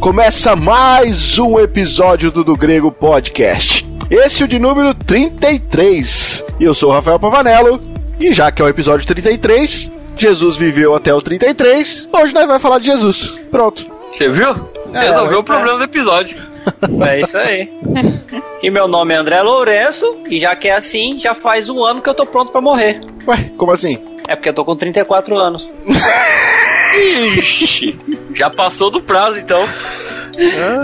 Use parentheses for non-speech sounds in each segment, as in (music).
Começa mais um episódio do Do Grego Podcast. Esse é o de número 33. E eu sou o Rafael Pavanello. E já que é o episódio 33, Jesus viveu até o 33, hoje nós vamos falar de Jesus. Pronto. Você viu? É, Resolveu é. o problema do episódio. (laughs) É isso aí. e meu nome é André Lourenço, e já que é assim, já faz um ano que eu tô pronto pra morrer. Ué, como assim? É porque eu tô com 34 anos. (laughs) Ixi, já passou do prazo então.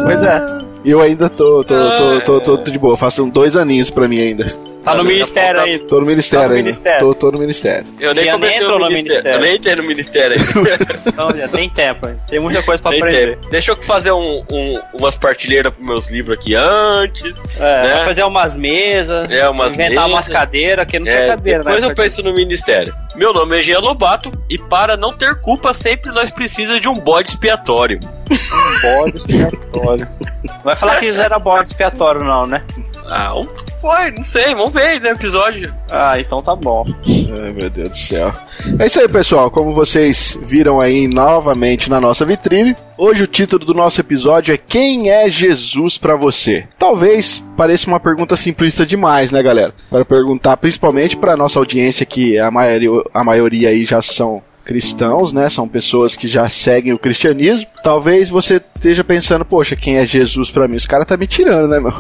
Pois é. Eu ainda tô, tô, tô, tô, tô, tô de boa, façam dois aninhos pra mim ainda. Tá no ministério aí. Tô no ministério Tá no ainda. ministério. Tô, tô no ministério. Eu nem comecei no no ministério. ministério. Eu nem entrei no ministério ainda. (laughs) Já tem tempo, hein? tem muita coisa pra Nem aprender. tempo. Deixa eu fazer um, um- umas partilheiras pros meus livros aqui antes. É, Né? fazer umas mesas, É, umas inventar mesas. umas cadeiras, que não tem É, cadeira, depois né? eu penso no ministério. Meu nome é Jean Lobato e para não ter culpa, sempre nós precisamos de um bode expiatório. (laughs) bode expiatório. Não vai falar que isso era bode expiatório, não, né? Ah, foi, não sei, vamos ver aí no episódio. Ah, então tá bom. Ai, meu Deus do céu. É isso aí, pessoal. Como vocês viram aí novamente na nossa vitrine, hoje o título do nosso episódio é Quem é Jesus pra você? Talvez pareça uma pergunta simplista demais, né, galera? Para perguntar principalmente para nossa audiência que a maioria, a maioria aí já são cristãos, né? São pessoas que já seguem o cristianismo. Talvez você esteja pensando, poxa, quem é Jesus pra mim? Os caras tá me tirando, né, meu?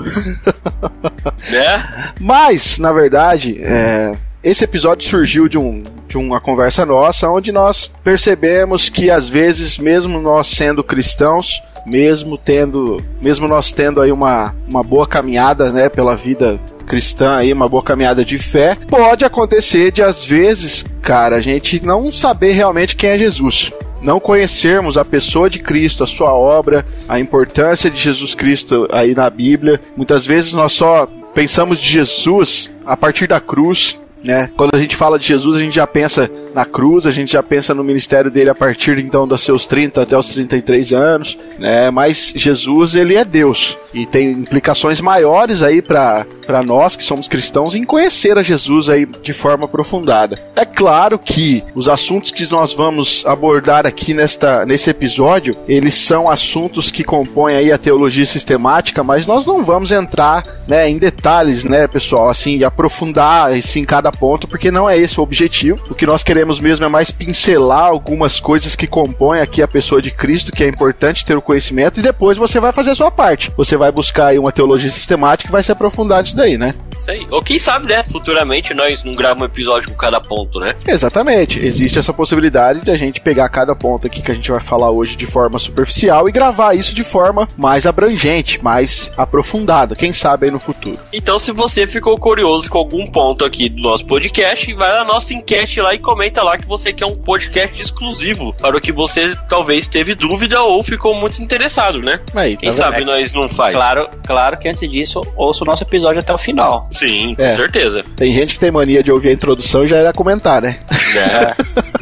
Né? (laughs) Mas, na verdade, é, esse episódio surgiu de, um, de uma conversa nossa, onde nós percebemos que às vezes, mesmo nós sendo cristãos, mesmo tendo, mesmo nós tendo aí uma, uma boa caminhada, né, pela vida cristã aí, uma boa caminhada de fé, pode acontecer de às vezes, cara, a gente não saber realmente quem é Jesus. Não conhecermos a pessoa de Cristo, a sua obra, a importância de Jesus Cristo aí na Bíblia. Muitas vezes nós só pensamos de Jesus a partir da cruz, né? Quando a gente fala de Jesus, a gente já pensa na cruz, a gente já pensa no ministério dele a partir então dos seus 30 até os 33 anos, né? Mas Jesus, ele é Deus e tem implicações maiores aí para para nós que somos cristãos em conhecer a Jesus aí de forma aprofundada. É claro que os assuntos que nós vamos abordar aqui nesta nesse episódio, eles são assuntos que compõem aí a teologia sistemática, mas nós não vamos entrar, né, em detalhes, né, pessoal, assim, aprofundar assim cada ponto, porque não é esse o objetivo. O que nós queremos mesmo é mais pincelar algumas coisas que compõem aqui a pessoa de Cristo, que é importante ter o conhecimento e depois você vai fazer a sua parte. Você vai buscar aí uma teologia sistemática e vai se aprofundar nisso daí, né? Isso aí. Ou quem sabe, né? Futuramente nós não gravamos um episódio com cada ponto, né? Exatamente. Existe essa possibilidade de a gente pegar cada ponto aqui que a gente vai falar hoje de forma superficial e gravar isso de forma mais abrangente, mais aprofundada. Quem sabe aí no futuro. Então, se você ficou curioso com algum ponto aqui do nosso podcast, vai na nossa enquete lá e comenta lá que você quer um podcast exclusivo para o que você talvez teve dúvida ou ficou muito interessado, né? Aí, Quem tá sabe vendo? nós não faz. Claro, claro que antes disso, ouça o nosso episódio até o final. Sim, com É. certeza. Tem gente que tem mania de ouvir a introdução e já irá comentar, né? Né? (laughs)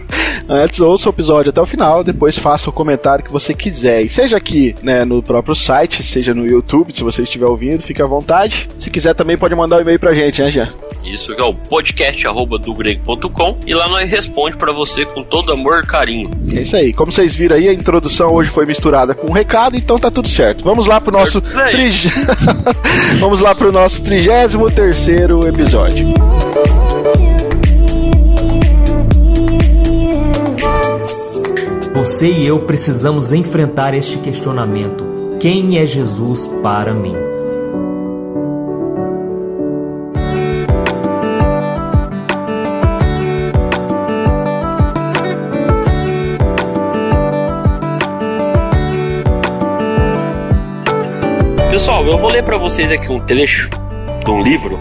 Antes ouça o episódio até o final, depois faça o comentário que você quiser. E seja aqui, né, no próprio site, seja no YouTube, se você estiver ouvindo, fique à vontade. Se quiser também pode mandar um e-mail pra gente, né, Jean? Isso que é o podcast arroba do grego.com e lá nós responde para você com todo amor e carinho. É isso aí. Como vocês viram aí, a introdução hoje foi misturada com um recado, então tá tudo certo. Vamos lá pro nosso aí. trige... (laughs) Vamos lá pro nosso 33 terceiro episódio. Você e eu precisamos enfrentar este questionamento: quem é Jesus para mim? Pessoal, eu vou ler para vocês aqui um trecho de um livro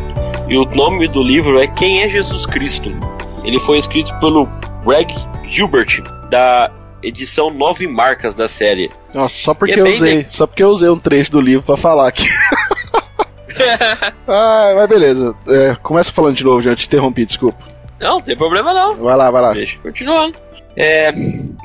e o nome do livro é Quem é Jesus Cristo. Ele foi escrito pelo Greg Gilbert da edição Nove Marcas da série. Nossa, só porque é eu usei, só porque eu usei um trecho do livro pra falar aqui. (laughs) ah, mas beleza. É, começa falando de novo, já te interrompi, desculpa. Não, não tem problema não. Vai lá, vai lá. Deixa continuando. É,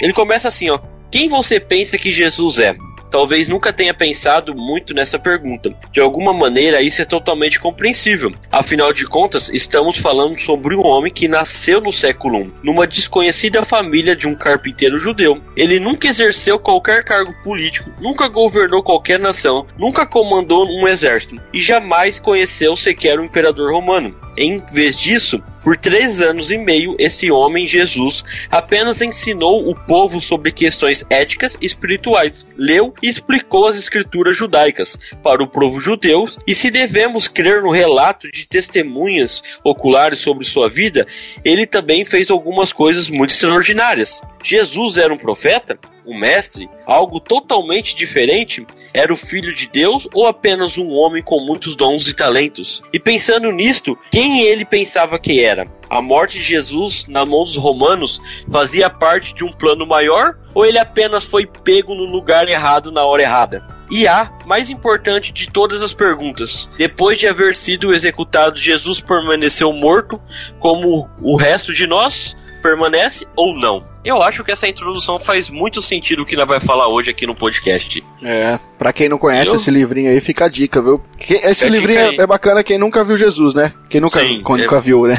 ele começa assim, ó. Quem você pensa que Jesus é? Talvez nunca tenha pensado muito nessa pergunta. De alguma maneira, isso é totalmente compreensível. Afinal de contas, estamos falando sobre um homem que nasceu no século I, numa desconhecida família de um carpinteiro judeu. Ele nunca exerceu qualquer cargo político, nunca governou qualquer nação, nunca comandou um exército e jamais conheceu sequer um imperador romano. Em vez disso, por três anos e meio, esse homem, Jesus, apenas ensinou o povo sobre questões éticas e espirituais, leu e explicou as escrituras judaicas para o povo judeu, e se devemos crer no relato de testemunhas oculares sobre sua vida, ele também fez algumas coisas muito extraordinárias. Jesus era um profeta? Um mestre, algo totalmente diferente, era o filho de Deus ou apenas um homem com muitos dons e talentos? E pensando nisto, quem ele pensava que era? A morte de Jesus na mão dos romanos fazia parte de um plano maior ou ele apenas foi pego no lugar errado na hora errada? E a mais importante de todas as perguntas: depois de haver sido executado, Jesus permaneceu morto como o resto de nós? Permanece ou não? Eu acho que essa introdução faz muito sentido o que nós vai falar hoje aqui no podcast. É, pra quem não conhece Eu... esse livrinho aí, fica a dica, viu? Esse fica livrinho é, é bacana quem nunca viu Jesus, né? Quem nunca, Sim, quem nunca é... viu, né?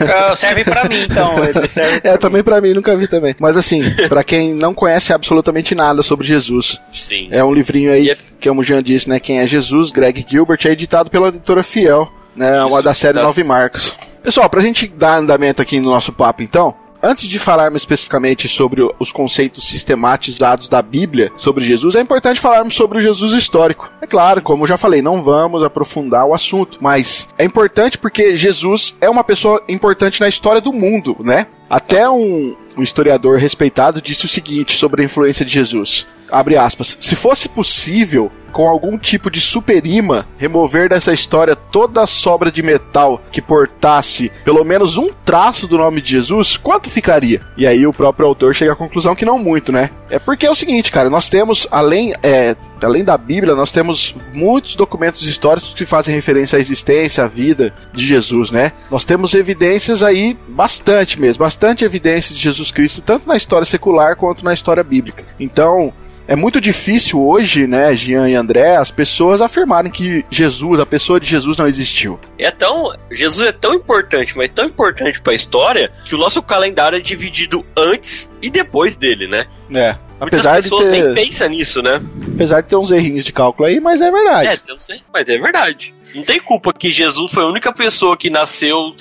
Ah, serve pra mim, então. (laughs) Serve pra é, mim. também pra mim, nunca vi também. Mas assim, (laughs) pra quem não conhece absolutamente nada sobre Jesus, Sim. é um livrinho aí, é... que como o Jean disse, né? Quem é Jesus, Greg Gilbert, é editado pela editora Fiel, né? Uma da série. Nove Marcos. Pessoal, pra gente dar andamento aqui no nosso papo, então, Antes de falarmos especificamente sobre os conceitos sistematizados da Bíblia sobre Jesus, é importante falarmos sobre o Jesus histórico. É claro, como eu já falei, não vamos aprofundar o assunto, mas é importante porque Jesus é uma pessoa importante na história do mundo, né? Até um, um historiador respeitado disse o seguinte sobre a influência de Jesus. Abre aspas. Se fosse possível com algum tipo de superima, remover dessa história toda a sobra de metal que portasse pelo menos um traço do nome de Jesus, quanto ficaria? E aí o próprio autor chega à conclusão que não muito, né? É porque é o seguinte, cara, nós temos, além, é, além da Bíblia, nós temos muitos documentos históricos que fazem referência à existência, à vida de Jesus, né? Nós temos evidências aí, bastante mesmo, bastante evidências de Jesus Cristo, tanto na história secular quanto na história bíblica. Então, é muito difícil hoje, né, Jean e André, as pessoas afirmarem que Jesus, a pessoa de Jesus não existiu. É tão, Jesus é tão importante, mas tão importante para a história que o nosso calendário é dividido antes e depois dele, né? É. Apesar Muitas pessoas de ter... nem pensam nisso, né? Apesar de ter uns errinhos de cálculo aí, mas é verdade. É, tem uns... mas é verdade. Não tem culpa que Jesus foi a única pessoa que nasceu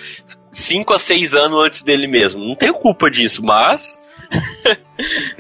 5 a 6 anos antes dele mesmo. Não tem culpa disso, mas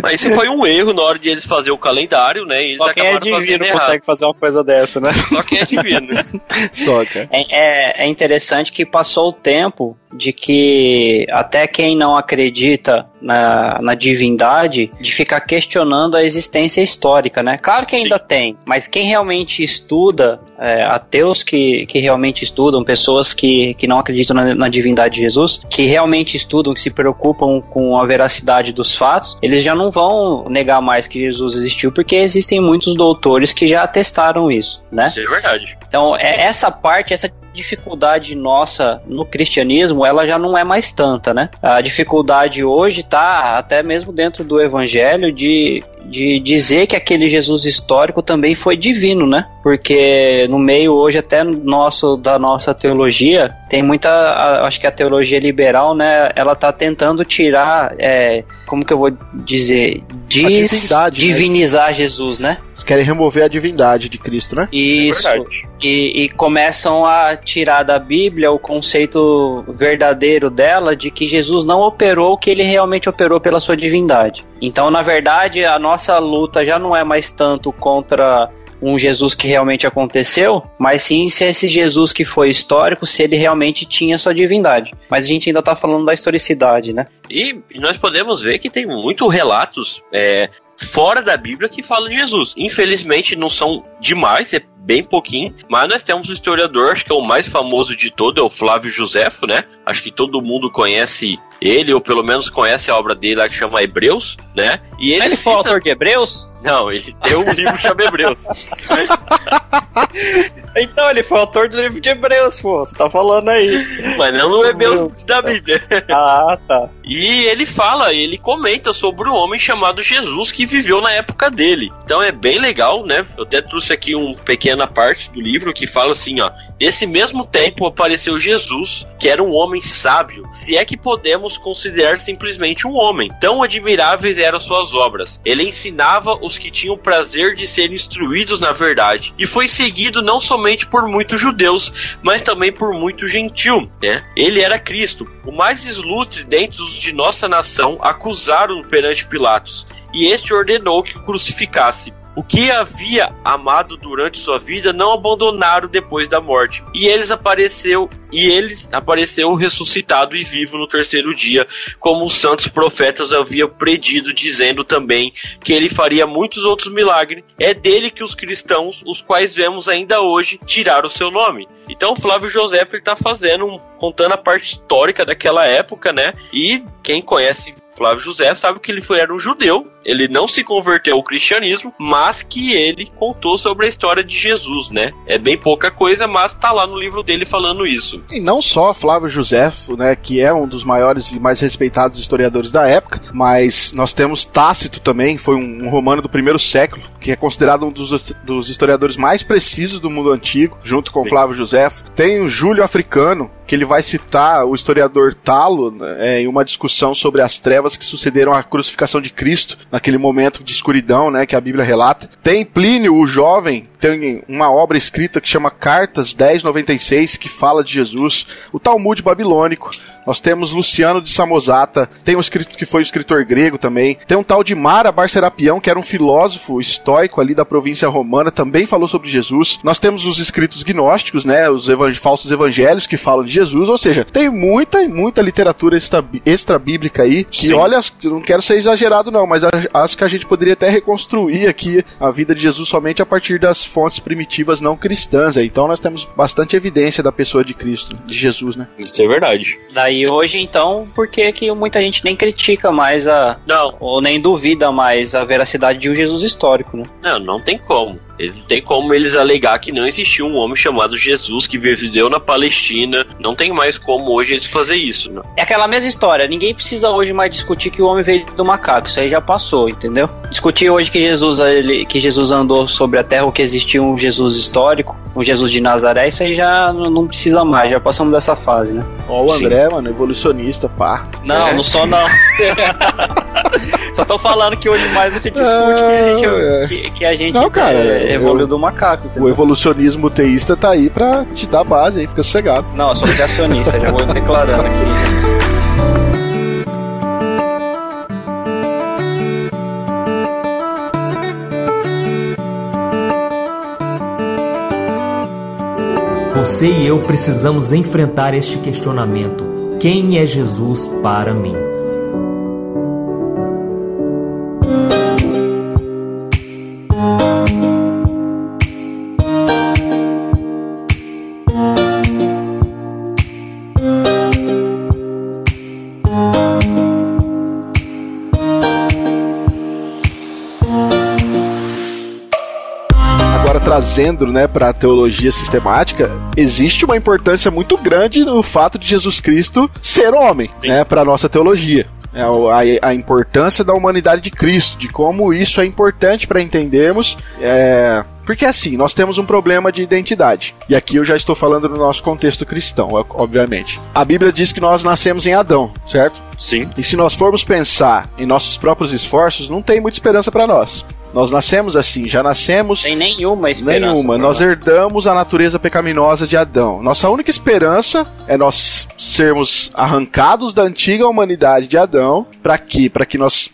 Mas isso foi um erro na hora de eles fazer o calendário, né? eles Só quem é divino consegue fazer uma coisa dessa, né? Só quem é divino. (laughs) Só, cara. É, é, é interessante que passou o tempo de que até quem não acredita na, na divindade, de ficar questionando a existência histórica, né? Claro que ainda Sim. tem, mas quem realmente estuda, é, ateus que, que realmente estudam, pessoas que, que não acreditam na, na divindade de Jesus, que realmente estudam, que se preocupam com a veracidade dos fatos, eles já não vão negar mais que Jesus existiu, porque existem muitos doutores que já atestaram isso, né? Isso é verdade. Então, é essa parte, essa dificuldade nossa no cristianismo, ela já não é mais tanta, né? A dificuldade hoje tá até mesmo dentro do evangelho de de dizer que aquele Jesus histórico também foi divino, né? Porque no meio hoje até nosso da nossa teologia tem muita, acho que a teologia liberal, né? Ela tá tentando tirar, é, como que eu vou dizer, Diz, né? divinizar né? Jesus, né? Eles querem remover a divindade de Cristo, né? Isso. É e, e começam a tirar da Bíblia o conceito verdadeiro dela de que Jesus não operou o que ele realmente operou pela sua divindade. Então, na verdade, a nossa luta já não é mais tanto contra um Jesus que realmente aconteceu, mas sim se esse Jesus que foi histórico, se ele realmente tinha sua divindade. Mas a gente ainda está falando da historicidade, né? E nós podemos ver que tem muitos relatos é, fora da Bíblia que falam de Jesus. Infelizmente não são demais, é bem pouquinho, mas nós temos um historiador, acho que é o mais famoso de todo, é o Flávio Josefo, né? Acho que todo mundo conhece ele, ou pelo menos conhece a obra dele lá que chama Hebreus, né? E ele, ele cita... foi autor de Hebreus? Não, ele tem um livro chamado Hebreus. (laughs) então, ele foi autor do livro de Hebreus, pô. Você tá falando aí. Mas não no Hebreus da Bíblia. (laughs) Ah, tá. E ele fala, ele comenta sobre o um homem chamado Jesus que viveu na época dele. Então é bem legal, né? Eu até trouxe aqui uma pequena parte do livro que fala assim, ó. Nesse mesmo tempo apareceu Jesus, que era um homem sábio, se é que podemos considerar simplesmente um homem. Tão admiráveis eram suas obras. Ele ensinava os que tinham prazer de ser instruídos na verdade, e foi seguido não somente por muitos judeus, mas também por muito gentil. Né? Ele era Cristo, o mais ilustre dentre os de nossa nação, acusaram perante Pilatos, e este ordenou que o crucificasse. O que havia amado durante sua vida não abandonaram depois da morte. E eles apareceu e eles apareceu ressuscitado e vivo no terceiro dia, como os santos profetas haviam predido, dizendo também que ele faria muitos outros milagres. É dele que os cristãos, os quais vemos ainda hoje, tiraram o seu nome. Então Flávio José está fazendo, contando a parte histórica daquela época, né? E quem conhece Flávio José sabe que ele foi, era um judeu, ele não se converteu ao cristianismo, mas que ele contou sobre a história de Jesus, né? É bem pouca coisa, mas tá lá no livro dele falando isso. E não só Flávio José, né, que é um dos maiores e mais respeitados historiadores da época, mas nós temos Tácito também, foi um, um romano do primeiro século, que é considerado um dos, dos historiadores mais precisos do mundo antigo, junto com Sim. Flávio José. Tem o Júlio Africano, que ele vai citar o historiador Talo né, em uma discussão sobre as trevas que sucederam à crucificação de Cristo, naquele momento de escuridão, né, que a Bíblia relata. Tem Plínio, o jovem, tem uma obra escrita que chama Cartas 1096, que fala de Jesus. O Talmud babilônico, nós temos Luciano de Samosata, tem um escrito que foi um escritor grego também. Tem um tal de Mara Barcerapião, que era um filósofo estoico ali da província romana, também falou sobre Jesus. Nós temos os escritos gnósticos, né, os evang falsos evangelhos que falam de Jesus, ou seja, tem muita muita literatura extra, extra bíblica aí, que Sim. olha, não quero ser exagerado não, mas acho que a gente poderia até reconstruir aqui a vida de Jesus somente a partir das fontes primitivas não cristãs. Então nós temos bastante evidência da pessoa de Cristo, de Jesus, né? Isso é verdade. Daí hoje, então, por que que muita gente nem critica mais a. Não. Ou nem duvida mais a veracidade de um Jesus histórico, né? Não, não tem como. Não tem como eles alegar que não existiu um homem chamado Jesus que viveu na Palestina. Não tem mais como hoje eles fazer isso. Não. É aquela mesma história. Ninguém precisa hoje mais discutir que o homem veio do macaco. Isso aí já passou, entendeu? Discutir hoje que Jesus, ele, que Jesus andou sobre a terra ou que existiu um Jesus histórico, um Jesus de Nazaré, isso aí já não precisa mais. Já passamos dessa fase, né? Ó, o André, Sim. mano, evolucionista, pá. Não, é. não sou não. (laughs) Só tô falando que hoje mais você discute que a gente, é. que, que a gente não, cara, é, evoluiu eu, do macaco. Entendeu? O evolucionismo teísta tá aí pra te dar base aí, fica sossegado. Não, eu sou criacionista, já vou declarando aqui. Você e eu precisamos enfrentar este questionamento: quem é Jesus para mim? Trazendo, né, para a teologia sistemática, existe uma importância muito grande no fato de Jesus Cristo ser homem, Sim. né, para nossa teologia. É, a, a, importância da humanidade de Cristo, de como isso é importante para entendermos. É, porque assim, nós temos um problema de identidade. E aqui eu já estou falando no nosso contexto cristão, obviamente. A Bíblia diz que nós nascemos em Adão, certo? Sim. E se nós formos pensar em nossos próprios esforços, não tem muita esperança para nós. Nós nascemos assim, já nascemos. Sem nenhuma esperança. Nenhuma. Nós herdamos a natureza pecaminosa de Adão. Nossa única esperança é nós sermos arrancados da antiga humanidade de Adão. Para quê? Para que nós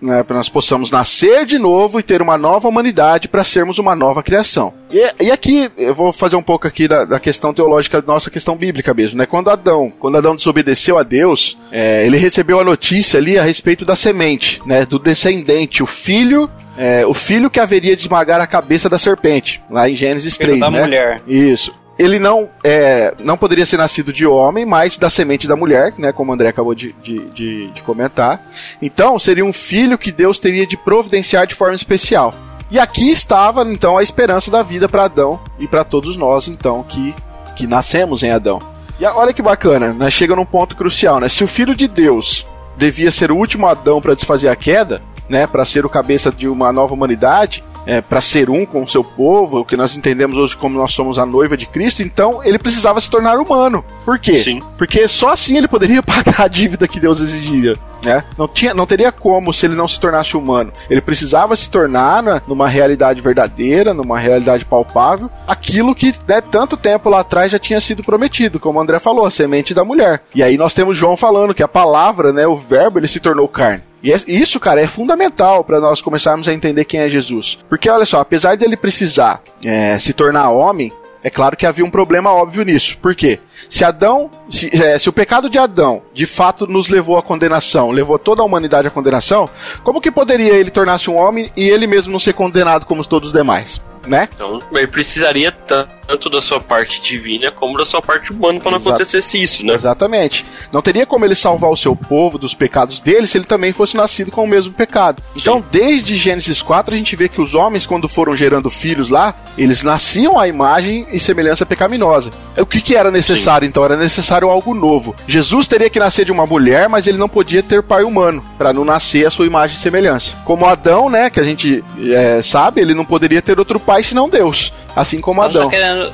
né, para nós possamos nascer de novo e ter uma nova humanidade para sermos uma nova criação. E, e, aqui eu vou fazer um pouco aqui da, da, questão teológica, nossa questão bíblica mesmo, né? Quando Adão, quando Adão desobedeceu a Deus, é, ele recebeu a notícia ali a respeito da semente, né? Do descendente, o filho é, o filho que haveria de esmagar a cabeça da serpente, lá em Gênesis filho 3, da né? mulher. Isso ele não é, não poderia ser nascido de homem, mas da semente da mulher, né, como o André acabou de, de, de, de comentar. Então, seria um filho que Deus teria de providenciar de forma especial. E aqui estava então a esperança da vida para Adão e para todos nós então que que nascemos em Adão. E olha que bacana, né? chega num ponto crucial, né? Se o filho de Deus devia ser o último Adão para desfazer a queda, né, para ser o cabeça de uma nova humanidade, é, para ser um com o seu povo, o que nós entendemos hoje como nós somos a noiva de Cristo, então ele precisava se tornar humano. Por quê? Sim. Porque só assim ele poderia (laughs) pagar a dívida que Deus exigia. Né? Não, tinha, não teria como se ele não se tornasse humano. Ele precisava se tornar né, numa realidade verdadeira, numa realidade palpável, aquilo que né, tanto tempo lá atrás já tinha sido prometido, como o André falou, a semente da mulher. E aí nós temos João falando que a palavra, né, o verbo, ele se tornou carne. E é, isso, cara, é fundamental para nós começarmos a entender quem é Jesus. Porque olha só, apesar dele precisar é, se tornar homem, é claro que havia um problema óbvio nisso. Por quê? Se Adão, se, é, se, o pecado de Adão de fato nos levou à condenação, levou toda a humanidade à condenação, como que poderia ele tornar-se um homem e ele mesmo não ser condenado como todos os demais? Né? Então, ele precisaria tanto da sua parte divina como da sua parte humana para não acontecesse isso, né? Exatamente. Não teria como ele salvar o seu povo dos pecados dele se ele também fosse nascido com o mesmo pecado. Então, Sim. desde Gênesis 4, a gente vê que os homens, quando foram gerando filhos lá, eles nasciam à imagem e semelhança pecaminosa. O que, que era necessário, Sim. então? Era necessário algo novo. Jesus teria que nascer de uma mulher, mas ele não podia ter pai humano, para não nascer a sua imagem e semelhança. Como Adão, né, que a gente é, sabe, ele não poderia ter outro pai senão Deus, assim como tá Adão.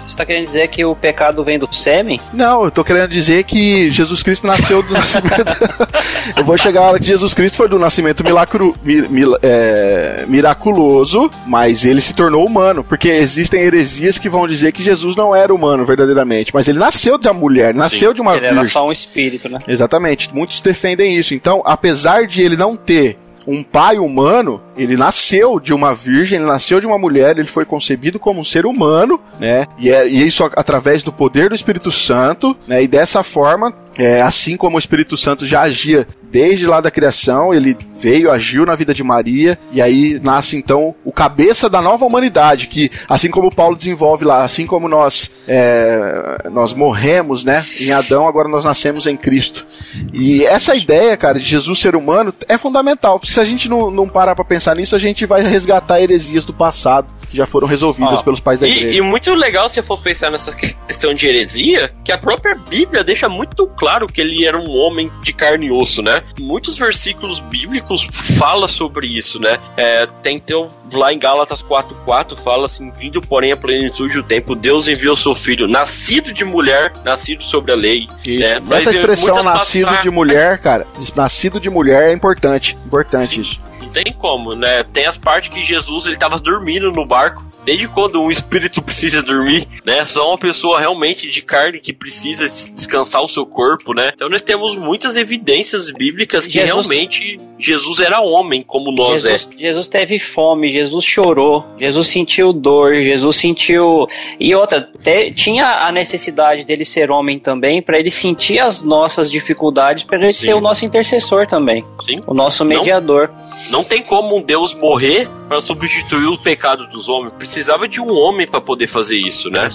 Você tá querendo dizer que o pecado vem do sêmen? Não, eu tô querendo dizer que Jesus Cristo nasceu do nascimento. (laughs) eu vou chegar lá que Jesus Cristo foi do nascimento milagro, mir, mil, é, miraculoso, mas ele se tornou humano, porque existem heresias que vão dizer que Jesus não era humano verdadeiramente, mas ele nasceu da mulher, nasceu Sim, de uma ele virgem. Ele era só um espírito, né? Exatamente. Muitos defendem isso. Então, apesar de ele não ter um pai humano, ele nasceu de uma virgem, ele nasceu de uma mulher, ele foi concebido como um ser humano, né? E, é, e isso através do poder do Espírito Santo, né? E dessa forma, é, assim como o Espírito Santo já agia desde lá da criação, ele veio, agiu na vida de Maria, e aí nasce então o cabeça da nova humanidade, que assim como Paulo desenvolve lá, assim como nós é, nós morremos, né, em Adão, agora nós nascemos em Cristo. E essa ideia, cara, de Jesus ser humano é fundamental, porque se a gente não, não parar pra pensar nisso, a gente vai resgatar heresias do passado, que já foram resolvidas pelos pais da igreja. E, muito legal se for pensar nessa questão de heresia, que a própria Bíblia deixa muito claro que ele era um homem de carne e osso, né? Muitos versículos bíblicos fala sobre isso, né? É, tem teu, lá em Gálatas 4.4 fala assim, vindo porém a plenitude do tempo, Deus enviou seu filho, nascido de mulher, nascido sobre a lei. Né? Essa expressão nascido de mulher, cara, nascido de mulher é importante, importante isso. Tem como, né? Tem as partes que Jesus ele tava dormindo no barco desde quando um espírito precisa dormir, né? Só uma pessoa realmente de carne que precisa descansar o seu corpo, né? Então nós temos muitas evidências bíblicas que Jesus... realmente Jesus era homem, como nós Jesus, é. Jesus teve fome, Jesus chorou, Jesus sentiu dor, Jesus sentiu. E outra, te... tinha a necessidade dele ser homem também, para ele sentir as nossas dificuldades, para ele Sim. ser o nosso intercessor também. Sim. O nosso mediador. Não, não tem como um Deus morrer para substituir o pecado dos homens. Precisava de um homem para poder fazer isso, né?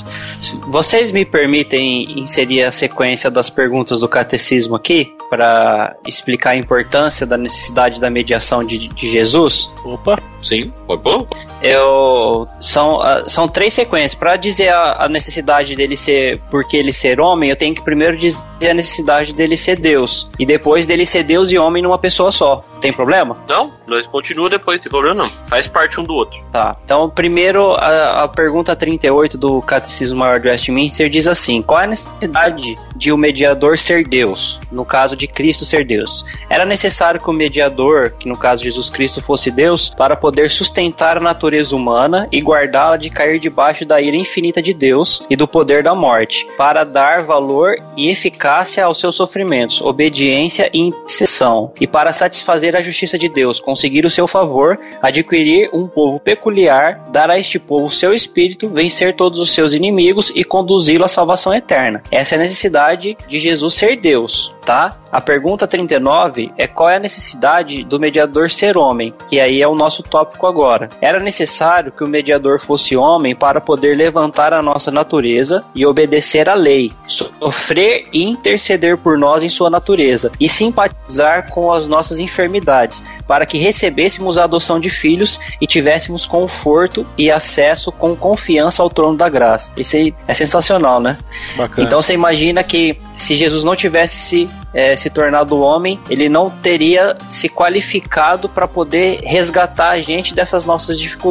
Vocês me permitem inserir a sequência das perguntas do catecismo aqui para explicar a importância da necessidade da mediação de, de Jesus? Opa, sim, pode bom. Eu são, uh, são três sequências. Para dizer a, a, necessidade dele ser porque ele ser homem, eu tenho que primeiro dizer a necessidade dele ser Deus e depois dele ser Deus e homem numa pessoa só. Tem problema? Não, nós continua depois, tem problema não. Faz parte um do outro. Tá. Então, primeiro a, a pergunta 38 do Catecismo Maior do Westminster diz assim: qual é a necessidade de o um mediador ser Deus? No caso de Cristo ser Deus. Era necessário que o mediador, que no caso Jesus Cristo fosse Deus, para poder sustentar a natureza humana e guardá-la de cair debaixo da ira infinita de Deus e do poder da morte, para dar valor e eficácia aos seus sofrimentos, obediência e intercessão, e para satisfazer a justiça de Deus, conseguir o seu favor, adquirir um povo peculiar, dar a este povo seu espírito, vencer todos os seus inimigos e conduzi-lo à salvação eterna. Essa é a necessidade de Jesus ser Deus, tá? A pergunta 39 é qual é a necessidade do mediador ser homem, que aí é o nosso tópico agora. Era necessário que o mediador fosse homem para poder levantar a nossa natureza e obedecer à lei, sofrer e interceder por nós em sua natureza e simpatizar com as nossas enfermidades, para que recebêssemos a adoção de filhos e tivéssemos conforto e acesso com confiança ao trono da graça. Isso aí é sensacional, né? Bacana. Então você imagina que se Jesus não tivesse se, é, se tornado homem, ele não teria se qualificado para poder resgatar a gente dessas nossas dificuldades.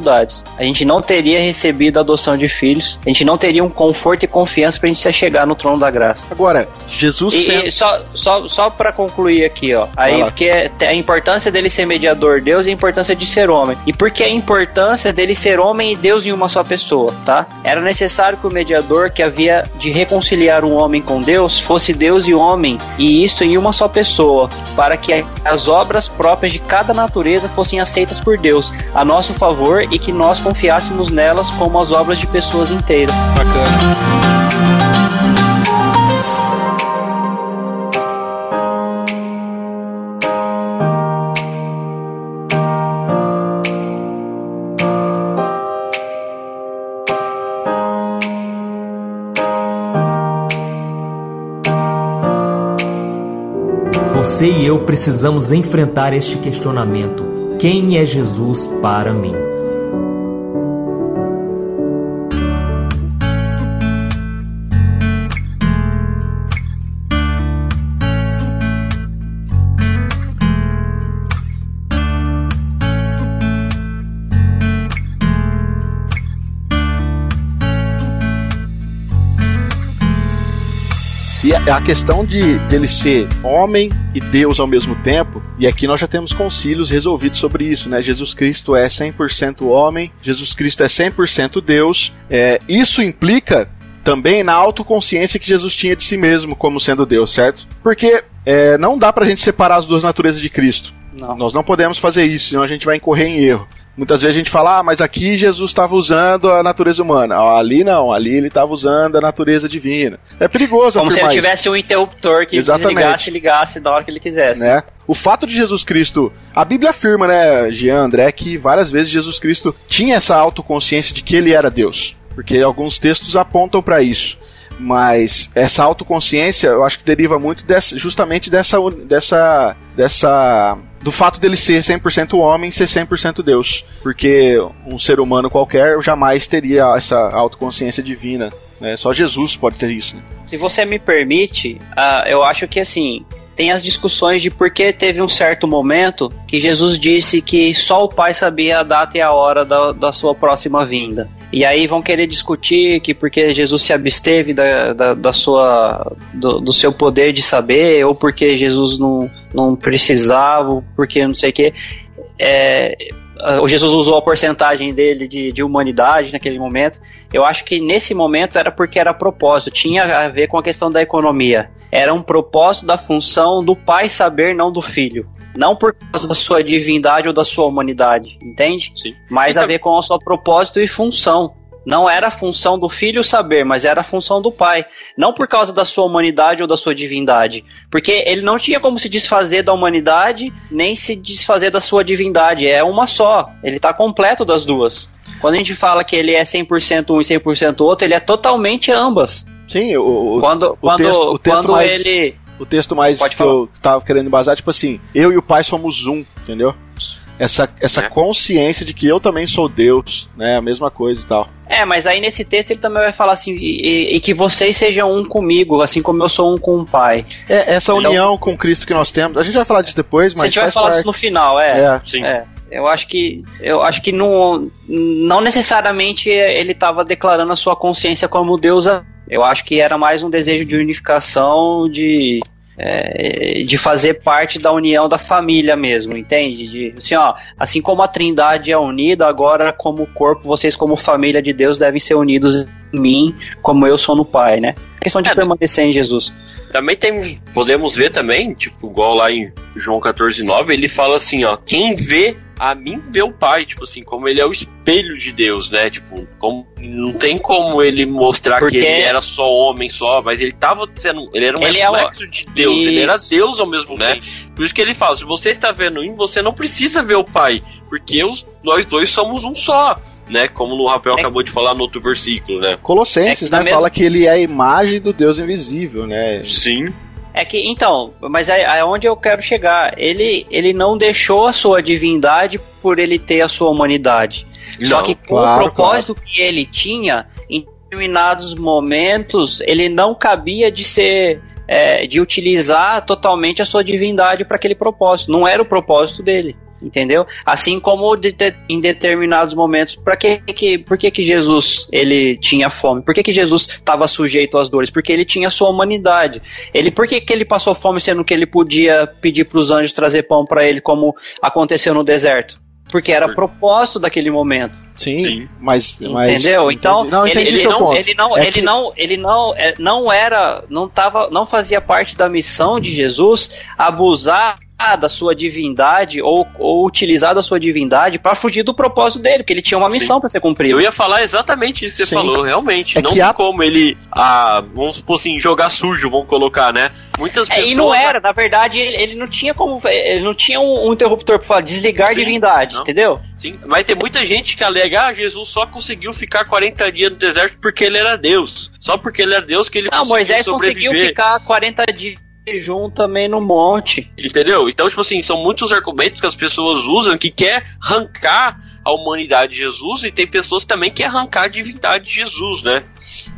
A gente não teria recebido a adoção de filhos, a gente não teria um conforto e confiança para a gente se chegar no trono da graça. Agora, Jesus. E, sendo... e só, só, só para concluir aqui, ó. Aí, porque a importância dele ser mediador Deus e a importância de ser homem. E porque a importância dele ser homem e Deus em uma só pessoa, tá? Era necessário que o mediador que havia de reconciliar um homem com Deus fosse Deus e homem, e isto em uma só pessoa, para que as obras próprias de cada natureza fossem aceitas por Deus a nosso favor e que nós confiássemos nelas como as obras de pessoas inteiras. Bacana. Você e eu precisamos enfrentar este questionamento: quem é Jesus para mim? A questão de dele ser homem e Deus ao mesmo tempo, e aqui nós já temos concílios resolvidos sobre isso, né? Jesus Cristo é 100% homem, Jesus Cristo é 100% Deus. É, isso implica também na autoconsciência que Jesus tinha de si mesmo como sendo Deus, certo? Porque é, não dá pra gente separar as duas naturezas de Cristo. Não. Nós não podemos fazer isso, senão a gente vai incorrer em erro. Muitas vezes a gente fala, ah, mas aqui Jesus estava usando a natureza humana. Ah, ali não, ali ele estava usando a natureza divina. É perigoso Como se ele tivesse isso. um interruptor que Exatamente. desligasse e ligasse da hora que ele quisesse. Né? O fato de Jesus Cristo, a Bíblia afirma, né, Jean André, que várias vezes Jesus Cristo tinha essa autoconsciência de que ele era Deus. Porque alguns textos apontam para isso mas essa autoconsciência eu acho que deriva muito dessa, justamente dessa, dessa, dessa do fato dele ser 100% homem e ser 100% Deus. Porque um ser humano qualquer jamais teria essa autoconsciência divina. Né? Só Jesus pode ter isso. Né? Se você me permite, uh, eu acho que assim. Tem as discussões de por que teve um certo momento que Jesus disse que só o Pai sabia a data e a hora da, da sua próxima vinda. E aí vão querer discutir que porque Jesus se absteve da, da, da sua, do, do, seu poder de saber, ou porque Jesus não, não precisava, porque não sei o quê. É, o Jesus usou a porcentagem dele de, de humanidade naquele momento. Eu acho que nesse momento era porque era propósito, tinha a ver com a questão da economia. Era um propósito da função do pai saber, não do filho. Não por causa da sua divindade ou da sua humanidade, entende? Sim. Mas então... a ver com o seu propósito e função. Não era a função do filho saber, mas era a função do pai. Não por causa da sua humanidade ou da sua divindade. Porque ele não tinha como se desfazer da humanidade, nem se desfazer da sua divindade. É uma só. Ele está completo das duas. Quando a gente fala que ele é 100% um e 100% outro, ele é totalmente ambas. Sim, o, quando, o quando, texto, o texto quando mais... ele o texto mais Pode que falar. eu tava querendo embasar, tipo assim, eu e o pai somos um, entendeu? Essa, essa é. consciência de que eu também sou Deus, né? A mesma coisa e tal. É, mas aí nesse texto ele também vai falar assim, e, e que vocês sejam um comigo, assim como eu sou um com o Pai. É, essa então, união com Cristo que nós temos, a gente vai falar disso depois, mas. A gente vai falar parte... disso no final, é. É, sim. É. Eu acho que eu acho que não, não necessariamente ele estava declarando a sua consciência como Deus eu acho que era mais um desejo de unificação, de, é, de fazer parte da união da família mesmo, entende? De, assim, ó, assim como a Trindade é unida, agora como corpo, vocês como família de Deus devem ser unidos em mim, como eu sou no Pai, né? A questão de é, permanecer em Jesus. Também tem, podemos ver também, tipo, igual lá em João 14, 9, ele fala assim, ó, quem vê a mim vê o pai, tipo assim, como ele é o espelho de Deus, né? Tipo, como, não tem como ele mostrar Porque... que ele era só homem só, mas ele tava sendo, ele era um ele reflexo é de Deus, isso. ele era Deus ao mesmo tempo. Né? Por isso que ele fala, se você está vendo em você não precisa ver o pai, porque os, nós dois somos um só né? Como o Rafael é. acabou de falar no outro versículo, né? Colossenses, é né? Mesma... Fala que ele é a imagem do Deus invisível, né? Sim. É que, então, mas é, é onde eu quero chegar. Ele, ele não deixou a sua divindade por ele ter a sua humanidade. Não, Só que com claro, o propósito claro. que ele tinha, em determinados momentos, ele não cabia de ser. É, de utilizar totalmente a sua divindade para aquele propósito. Não era o propósito dele entendeu? Assim como de, de, em determinados momentos, para que, que, por que, que Jesus ele tinha fome? Por que, que Jesus estava sujeito às dores? Porque ele tinha sua humanidade. Ele, por que, que ele passou fome sendo que ele podia pedir para os anjos trazer pão para ele, como aconteceu no deserto? Porque era propósito daquele momento. Sim, Sim. mas, entendeu? Então não, ele, ele, não, ele, não, é ele que... não, ele não, é, não era, não tava, não fazia parte da missão de Jesus abusar da sua divindade ou, ou utilizar da sua divindade para fugir do propósito dele, porque ele tinha uma missão para ser cumprida. Eu ia falar exatamente isso que você Sim. falou, realmente. É não tem há... como ele, ah, vamos supor assim, jogar sujo, vamos colocar, né? Muitas pessoas. É, e não era, na verdade, ele, ele, não tinha como. Ele não tinha um, um interruptor para falar desligar Sim, divindade, não. entendeu? Sim, vai ter muita gente que alega, ah, Jesus só conseguiu ficar 40 dias no deserto porque ele era Deus. Só porque ele era Deus que ele não, conseguiu Moisés sobreviver. conseguiu ficar 40 dias jejum também no monte. Entendeu? Então, tipo assim, são muitos argumentos que as pessoas usam que quer arrancar a humanidade de Jesus e tem pessoas também que quer arrancar a divindade de Jesus, né?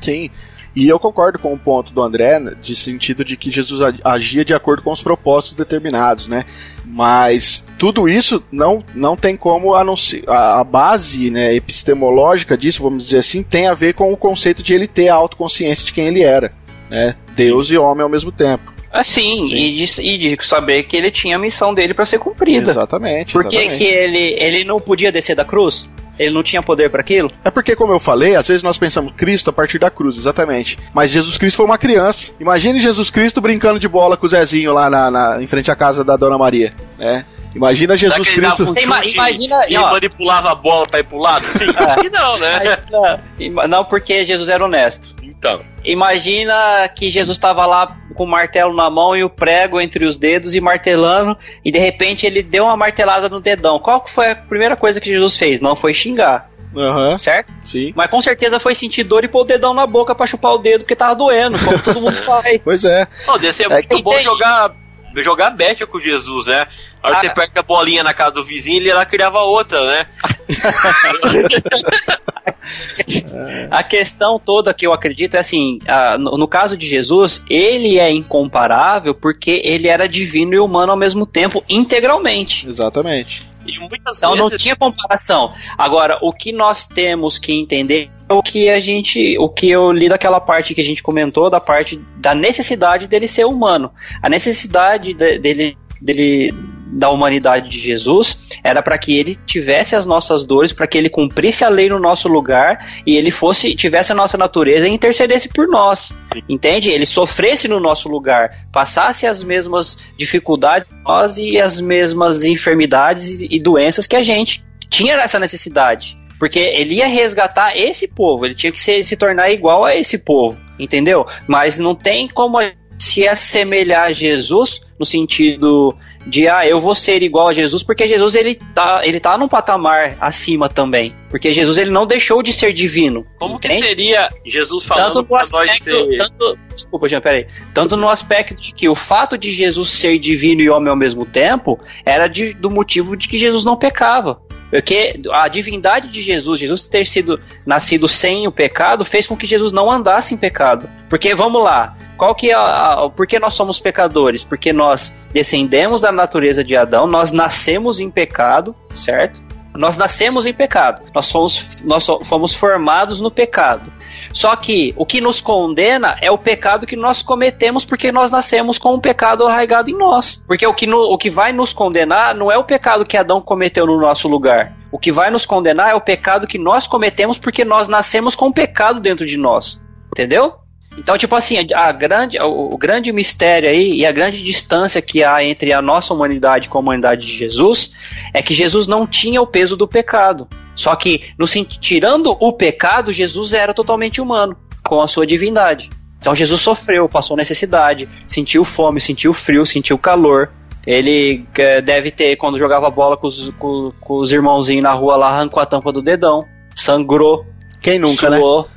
Sim. E eu concordo com o ponto do André, de sentido de que Jesus agia de acordo com os propósitos determinados, né? Mas tudo isso não, não tem como anunciar. A, base né, epistemológica disso, vamos dizer assim, tem a ver com o conceito de ele ter a autoconsciência de quem ele era. Né? Deus Sim. e homem ao mesmo tempo. Assim, Sim. E, de, e de saber que ele tinha a missão dele para ser cumprida. Exatamente. Por que, que ele, ele não podia descer da cruz? Ele não tinha poder para aquilo? É porque, como eu falei, às vezes nós pensamos Cristo a partir da cruz, exatamente. Mas Jesus Cristo foi uma criança. Imagine Jesus Cristo brincando de bola com o Zezinho lá na, na em frente à casa da Dona Maria, né? Imagina Jesus Cristo. Um imagina, e manipulava a bola pra ir pro lado? Sim, é. não, né? Não, porque Jesus era honesto. Então. Imagina que Jesus estava lá com o martelo na mão e o prego entre os dedos e martelando, e de repente ele deu uma martelada no dedão. Qual foi a primeira coisa que Jesus fez? Não foi xingar. Uhum. Certo? Sim. Mas com certeza foi sentir dor e pôr o dedão na boca pra chupar o dedo porque tava doendo, como todo mundo (laughs) faz. Pois é. Oh, deve ser é muito bom jogar jogar bet com Jesus, né? Aí ah, você pega a bolinha na casa do vizinho e ele lá criava outra, né? (laughs) a questão toda que eu acredito é assim: no, no, caso de Jesus, ele é incomparável porque ele era divino e humano ao mesmo tempo, integralmente. Exatamente. Então vezes... não tinha comparação. Agora, o que nós temos que entender é o que a gente. O que eu li daquela parte que a gente comentou, da parte da necessidade dele ser humano. A necessidade de, dele, dele da humanidade de Jesus era para que ele tivesse as nossas dores, para que ele cumprisse a lei no nosso lugar e ele fosse tivesse a nossa natureza e intercedesse por nós. Entende? Ele sofresse no nosso lugar, passasse as mesmas dificuldades nós e as mesmas enfermidades e doenças que a gente tinha essa necessidade. Porque ele ia resgatar esse povo, ele tinha que se, se tornar igual a esse povo, entendeu? Mas não tem como se assemelhar a Jesus no sentido de ah, eu vou ser igual a Jesus, porque Jesus ele tá, ele tá num patamar acima também. Porque Jesus ele não deixou de ser divino. Como entende? que seria Jesus falando tanto no aspecto, nós ser... tanto, Desculpa, Jean, peraí. Tanto no aspecto de que o fato de Jesus ser divino e homem ao mesmo tempo era de, do motivo de que Jesus não pecava. Porque a divindade de Jesus, Jesus ter sido nascido sem o pecado, fez com que Jesus não andasse em pecado. Porque vamos lá, qual que é a, a, por que nós somos pecadores? Porque nós descendemos da natureza de Adão, nós nascemos em pecado, certo? Nós nascemos em pecado. Nós fomos, nós fomos formados no pecado. Só que o que nos condena é o pecado que nós cometemos porque nós nascemos com um pecado arraigado em nós. Porque o que, no, o que vai nos condenar não é o pecado que Adão cometeu no nosso lugar. O que vai nos condenar é o pecado que nós cometemos porque nós nascemos com um pecado dentro de nós. Entendeu? Então, tipo assim, a, grande, o, o, grande mistério aí e a grande distância que há entre a nossa humanidade com a humanidade de Jesus é que Jesus não tinha o peso do pecado. Só que, no, tirando o pecado, Jesus era totalmente humano, com a sua divindade. Então Jesus sofreu, passou necessidade, sentiu fome, sentiu frio, sentiu calor. Ele é, deve ter, quando jogava bola com os, com, com os irmãozinhos na rua lá, arrancou a tampa do dedão, sangrou. Quem nunca, né? suou, né?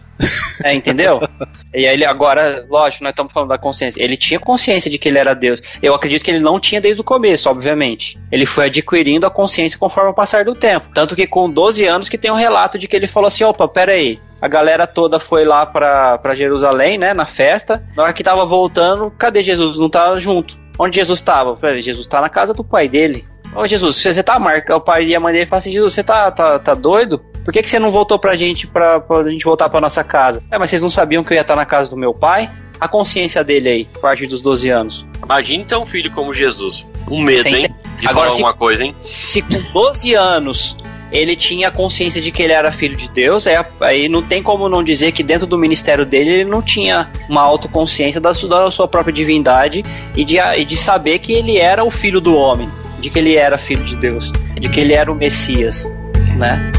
É, entendeu? e aí ele agora, lógico, nós estamos falando da consciência. Ele tinha consciência de que ele era Deus. Eu acredito que ele não tinha desde o começo, obviamente. Ele foi adquirindo a consciência conforme o passar do tempo. Tanto que com 12 anos que tem um relato de que ele falou assim: opa, pera aí, a galera toda foi lá pra, Jerusalém, né, na festa. Na hora que tava voltando, cadê Jesus? Não tava junto. Onde Jesus tava? falei, Jesus tá na casa do pai dele. Ô Jesus, você tá marcando, o pai e a mãe dele falam assim, Jesus, você tá, tá, tá doido? Por que, que você não voltou pra gente, pra, pra gente voltar pra nossa casa? É, mas vocês não sabiam que eu ia estar na casa do meu pai? A consciência dele aí, a partir dos 12 anos. Imagina ter um filho como Jesus. Um medo, hein? De Agora, falar se, alguma coisa, hein? Se com 12 anos ele tinha consciência de que ele era filho de Deus, aí, aí não tem como não dizer que dentro do ministério dele ele não tinha uma autoconsciência da sua, da sua própria divindade e de, e de saber que ele era o filho do homem, de que ele era filho de Deus, de que ele era o Messias, né?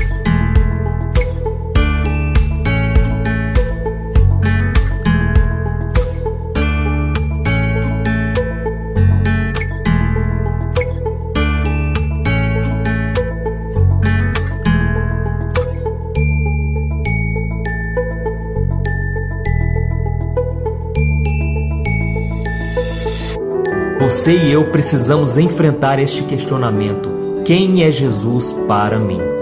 Você e eu precisamos enfrentar este questionamento: quem é Jesus para mim?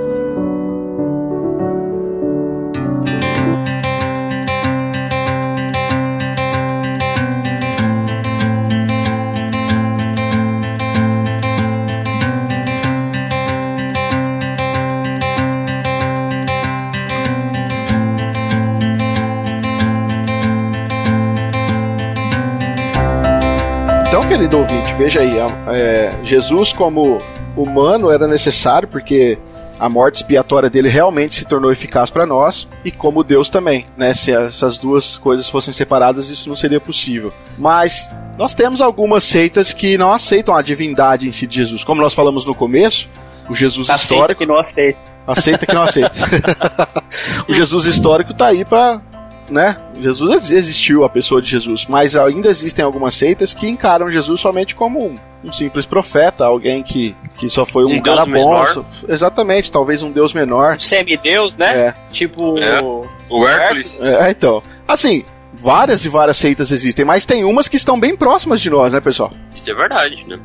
Veja aí, é, Jesus como humano era necessário porque a morte expiatória dele realmente se tornou eficaz para nós e como Deus também, né? Se essas duas coisas fossem separadas, isso não seria possível. Mas nós temos algumas seitas que não aceitam a divindade em si de Jesus, como nós falamos no começo, o Jesus aceita histórico que não aceita. Aceita que não aceita. (laughs) (laughs) o Jesus histórico tá aí para né? Jesus existiu, a pessoa de Jesus, mas ainda existem algumas seitas que encaram Jesus somente como um, um simples profeta, alguém que, que só foi um, um cara bom. Menor. Exatamente, talvez um deus menor. Semideus, né? É. Tipo é. o Hércules. É, então. Assim, várias e várias seitas existem, mas tem umas que estão bem próximas de nós, né, pessoal? Isso é verdade, né?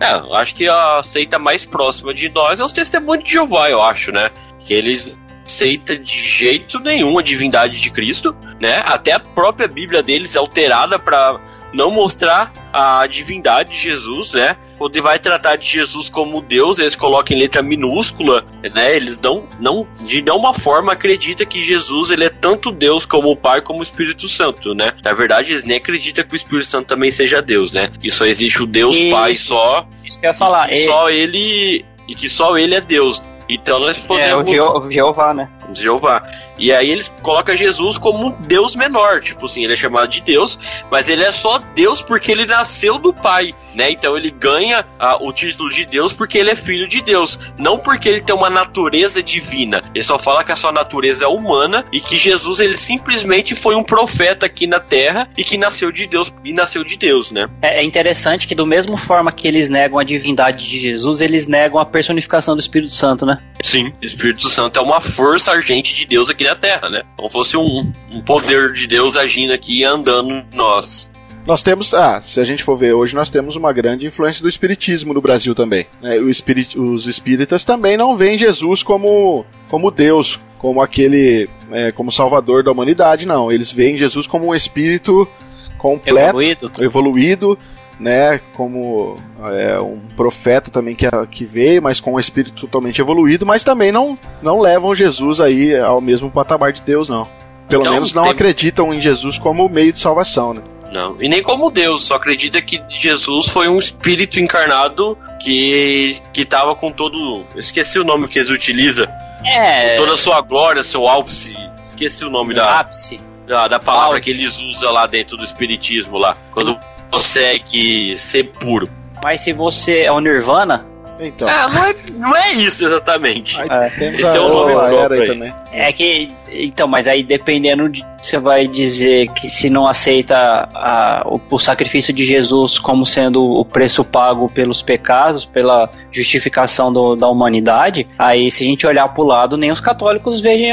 É, eu acho que a seita mais próxima de nós é os testemunhos de Jeová, eu acho, né? Que eles aceita de jeito nenhum a divindade de Cristo, né? Até a própria Bíblia deles é alterada para não mostrar a divindade de Jesus, né? Quando vai tratar de Jesus como Deus, eles colocam em letra minúscula, né? Eles não, não de nenhuma forma acreditam que Jesus ele é tanto Deus como o Pai como o Espírito Santo, né? Na verdade, eles nem acreditam que o Espírito Santo também seja Deus, né? Que só existe o Deus e... Pai só. Isso que eu ia falar. E só ele e que só ele é Deus. Então nós podemos. É, o Jeová, né? Jeová. E aí eles colocam Jesus como um Deus menor, tipo assim, ele é chamado de Deus, mas ele é só Deus porque ele nasceu do Pai, né? Então ele ganha o título de Deus porque ele é filho de Deus, não porque ele tem uma natureza divina. Ele só fala que a sua natureza é humana e que Jesus ele simplesmente foi um profeta aqui na Terra e que nasceu de Deus e nasceu de Deus, né? É, é interessante que do mesmo forma que eles negam a divindade de Jesus, eles negam a personificação do Espírito Santo, né? Sim, Espírito Santo é uma força agente de Deus aqui na Terra, né? Como fosse um, um poder de Deus agindo aqui e andando nós. Nós temos, ah, se a gente for ver hoje, nós temos uma grande influência do espiritismo no Brasil também. Né? O espirit, os espíritas também não veem Jesus como, como Deus, como aquele, é, como salvador da humanidade, não. Eles veem Jesus como um espírito completo, evoluído, evoluído né, como é, um profeta também que, que veio, mas com um espírito totalmente evoluído, mas também não, não levam Jesus aí ao mesmo patamar de Deus, não. Pelo então, menos não tem... acreditam em Jesus como meio de salvação, né? Não, e nem como Deus, só acredita que Jesus foi um espírito encarnado que que tava com todo, eu esqueci o nome que eles utilizam. É. Com toda a sua glória, seu ápice. Esqueci o nome da ápice. da, da palavra que eles usam lá dentro do espiritismo lá. Quando consegue ser puro. Mas se você é o Nirvana, então. É, não, é, não é isso exatamente. Aí, é. Temos a, um nome a era aí também. É que. Então, mas aí dependendo de. Você vai dizer que se não aceita a, o, o, sacrifício de Jesus como sendo o preço pago pelos pecados, pela justificação do, da humanidade, aí se a gente olhar pro lado, nem os católicos veem,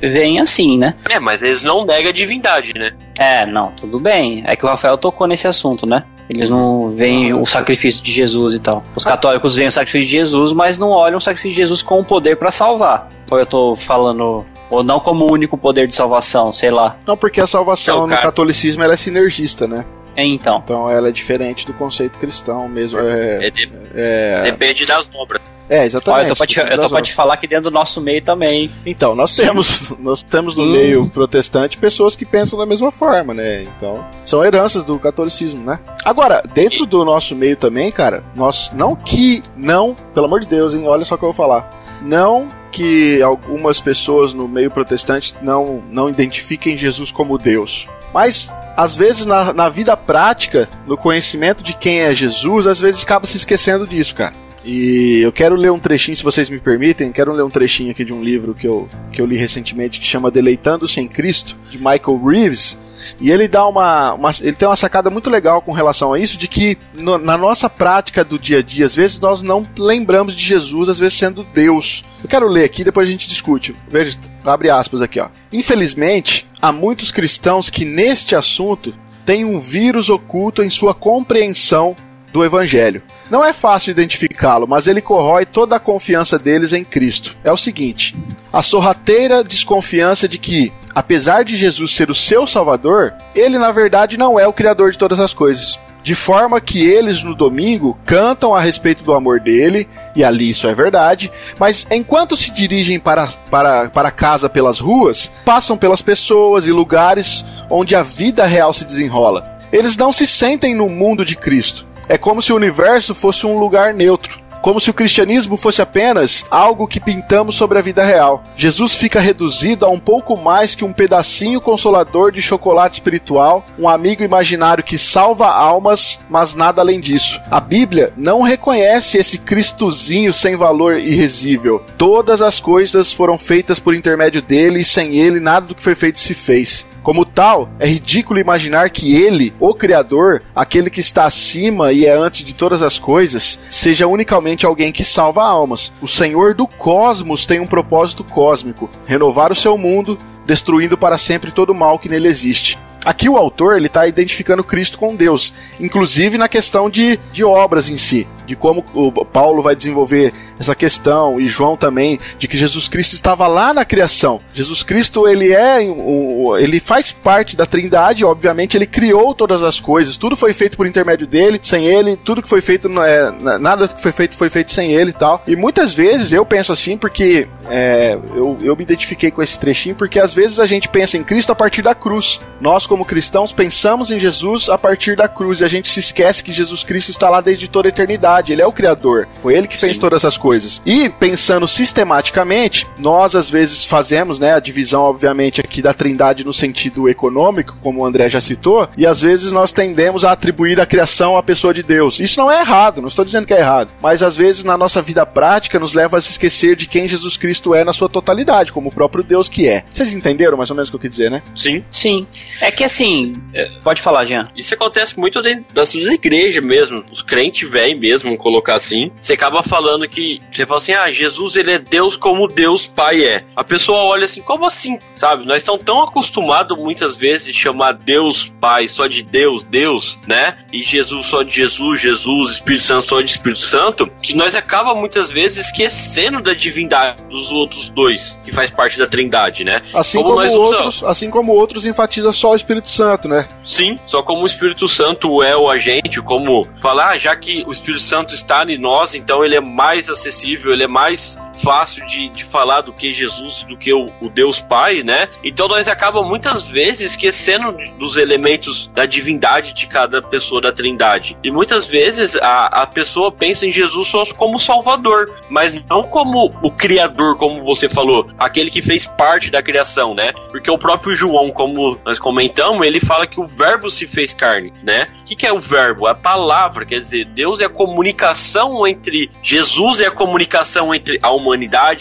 veem assim, né? É, mas eles não negam a divindade, né? É, não, tudo bem. É que o Rafael tocou nesse assunto, né? Eles não veem o sacrifício de Jesus e tal. Os católicos veem o sacrifício de Jesus, mas não olham o sacrifício de Jesus como poder para salvar. Ou eu tô falando ou não como o único poder de salvação, sei lá. Não, porque a salvação no catolicismo ela é sinergista, né? É, então. Então ela é diferente do conceito cristão mesmo. É, é, de, é, depende das obras. É, exatamente. Olha, eu tô, pra te, eu tô pra te falar que dentro do nosso meio também. Então, nós temos, (laughs) nós temos no hum. meio protestante pessoas que pensam da mesma forma, né? Então, são heranças do catolicismo, né? Agora, dentro do nosso meio também, cara, nós não que não, pelo amor de Deus, hein? Olha só o que eu vou falar. Não que algumas pessoas no meio protestante não, não identifiquem Jesus como Deus. Mas às vezes na, na vida prática, no conhecimento de quem é Jesus, às vezes acaba se esquecendo disso, cara. E eu quero ler um trechinho, se vocês me permitem, quero ler um trechinho aqui de um livro que eu, que eu li recentemente que chama Deleitando-se em Cristo, de Michael Reeves. E ele dá uma, uma, Ele tem uma sacada muito legal com relação a isso, de que no, na nossa prática do dia a dia, às vezes nós não lembramos de Jesus, às vezes sendo Deus. Eu quero ler aqui, depois a gente discute. Veja, abre aspas aqui, ó. Infelizmente, há muitos cristãos que neste assunto têm um vírus oculto em sua compreensão do Evangelho. Não é fácil identificá-lo, mas ele corrói toda a confiança deles em Cristo. É o seguinte: a sorrateira desconfiança de que, apesar de Jesus ser o seu Salvador, ele na verdade não é o Criador de todas as coisas. De forma que eles no domingo cantam a respeito do amor dele, e ali isso é verdade, mas enquanto se dirigem para, para, para casa pelas ruas, passam pelas pessoas e lugares onde a vida real se desenrola. Eles não se sentem no mundo de Cristo. É como se o universo fosse um lugar neutro. Como se o cristianismo fosse apenas algo que pintamos sobre a vida real. Jesus fica reduzido a um pouco mais que um pedacinho consolador de chocolate espiritual, um amigo imaginário que salva almas, mas nada além disso. A Bíblia não reconhece esse Cristozinho sem valor irresível. Todas as coisas foram feitas por intermédio dele e sem ele nada do que foi feito se fez. Como tal, é ridículo imaginar que ele, o Criador, aquele que está acima e é antes de todas as coisas, seja unicamente alguém que salva almas. O Senhor do cosmos tem um propósito cósmico: renovar o seu mundo, destruindo para sempre todo o mal que nele existe. Aqui o autor ele está identificando Cristo com Deus, inclusive na questão de, de obras em si de como o Paulo vai desenvolver essa questão e João também de que Jesus Cristo estava lá na criação. Jesus Cristo ele é ele faz parte da Trindade, obviamente ele criou todas as coisas, tudo foi feito por intermédio dele, sem ele tudo que foi feito é, nada que foi feito foi feito sem ele e tal. E muitas vezes eu penso assim porque é, eu, eu me identifiquei com esse trechinho porque às vezes a gente pensa em Cristo a partir da cruz. Nós como cristãos pensamos em Jesus a partir da cruz e a gente se esquece que Jesus Cristo está lá desde toda a eternidade ele é o criador. Foi ele que fez Sim. todas essas coisas. E pensando sistematicamente, nós às vezes fazemos, né, a divisão obviamente aqui da Trindade no sentido econômico, como o André já citou, e às vezes nós tendemos a atribuir a criação à pessoa de Deus. Isso não é errado, não estou dizendo que é errado, mas às vezes na nossa vida prática nos leva a se esquecer de quem Jesus Cristo é na sua totalidade, como o próprio Deus que é. Vocês entenderam mais ou menos o que eu quis dizer, né? Sim. Sim. É que assim, é, pode falar, Jean. Isso acontece muito dentro das igrejas mesmo. Os crentes velhos mesmo colocar assim, você acaba falando que você fala assim: "Ah, Jesus ele é Deus como Deus Pai é". A pessoa olha assim: "Como assim?", sabe? Nós estamos tão acostumados muitas vezes de chamar Deus Pai só de Deus, Deus, né? E Jesus só de Jesus, Jesus, Espírito Santo só de Espírito Santo, que nós acaba muitas vezes esquecendo da divindade dos outros dois, que faz parte da Trindade, né? Assim como, como outros, assim como outros enfatiza só o Espírito Santo, né? Sim, só como o Espírito Santo é o agente, como falar, ah, já que o Espírito Santo Santo está em nós, então ele é mais acessível, ele é mais fácil de, de falar do que Jesus do que o, o Deus Pai, né? Então nós acabamos muitas vezes esquecendo dos elementos da divindade de cada pessoa da Trindade. E muitas vezes a, a pessoa pensa em Jesus só como Salvador, mas não como o Criador, como você falou, aquele que fez parte da criação, né? Porque o próprio João, como nós comentamos, ele fala que o Verbo se fez carne, né? O que, que é o Verbo? A palavra, quer dizer, Deus é a comunicação entre Jesus é a comunicação entre a humanidade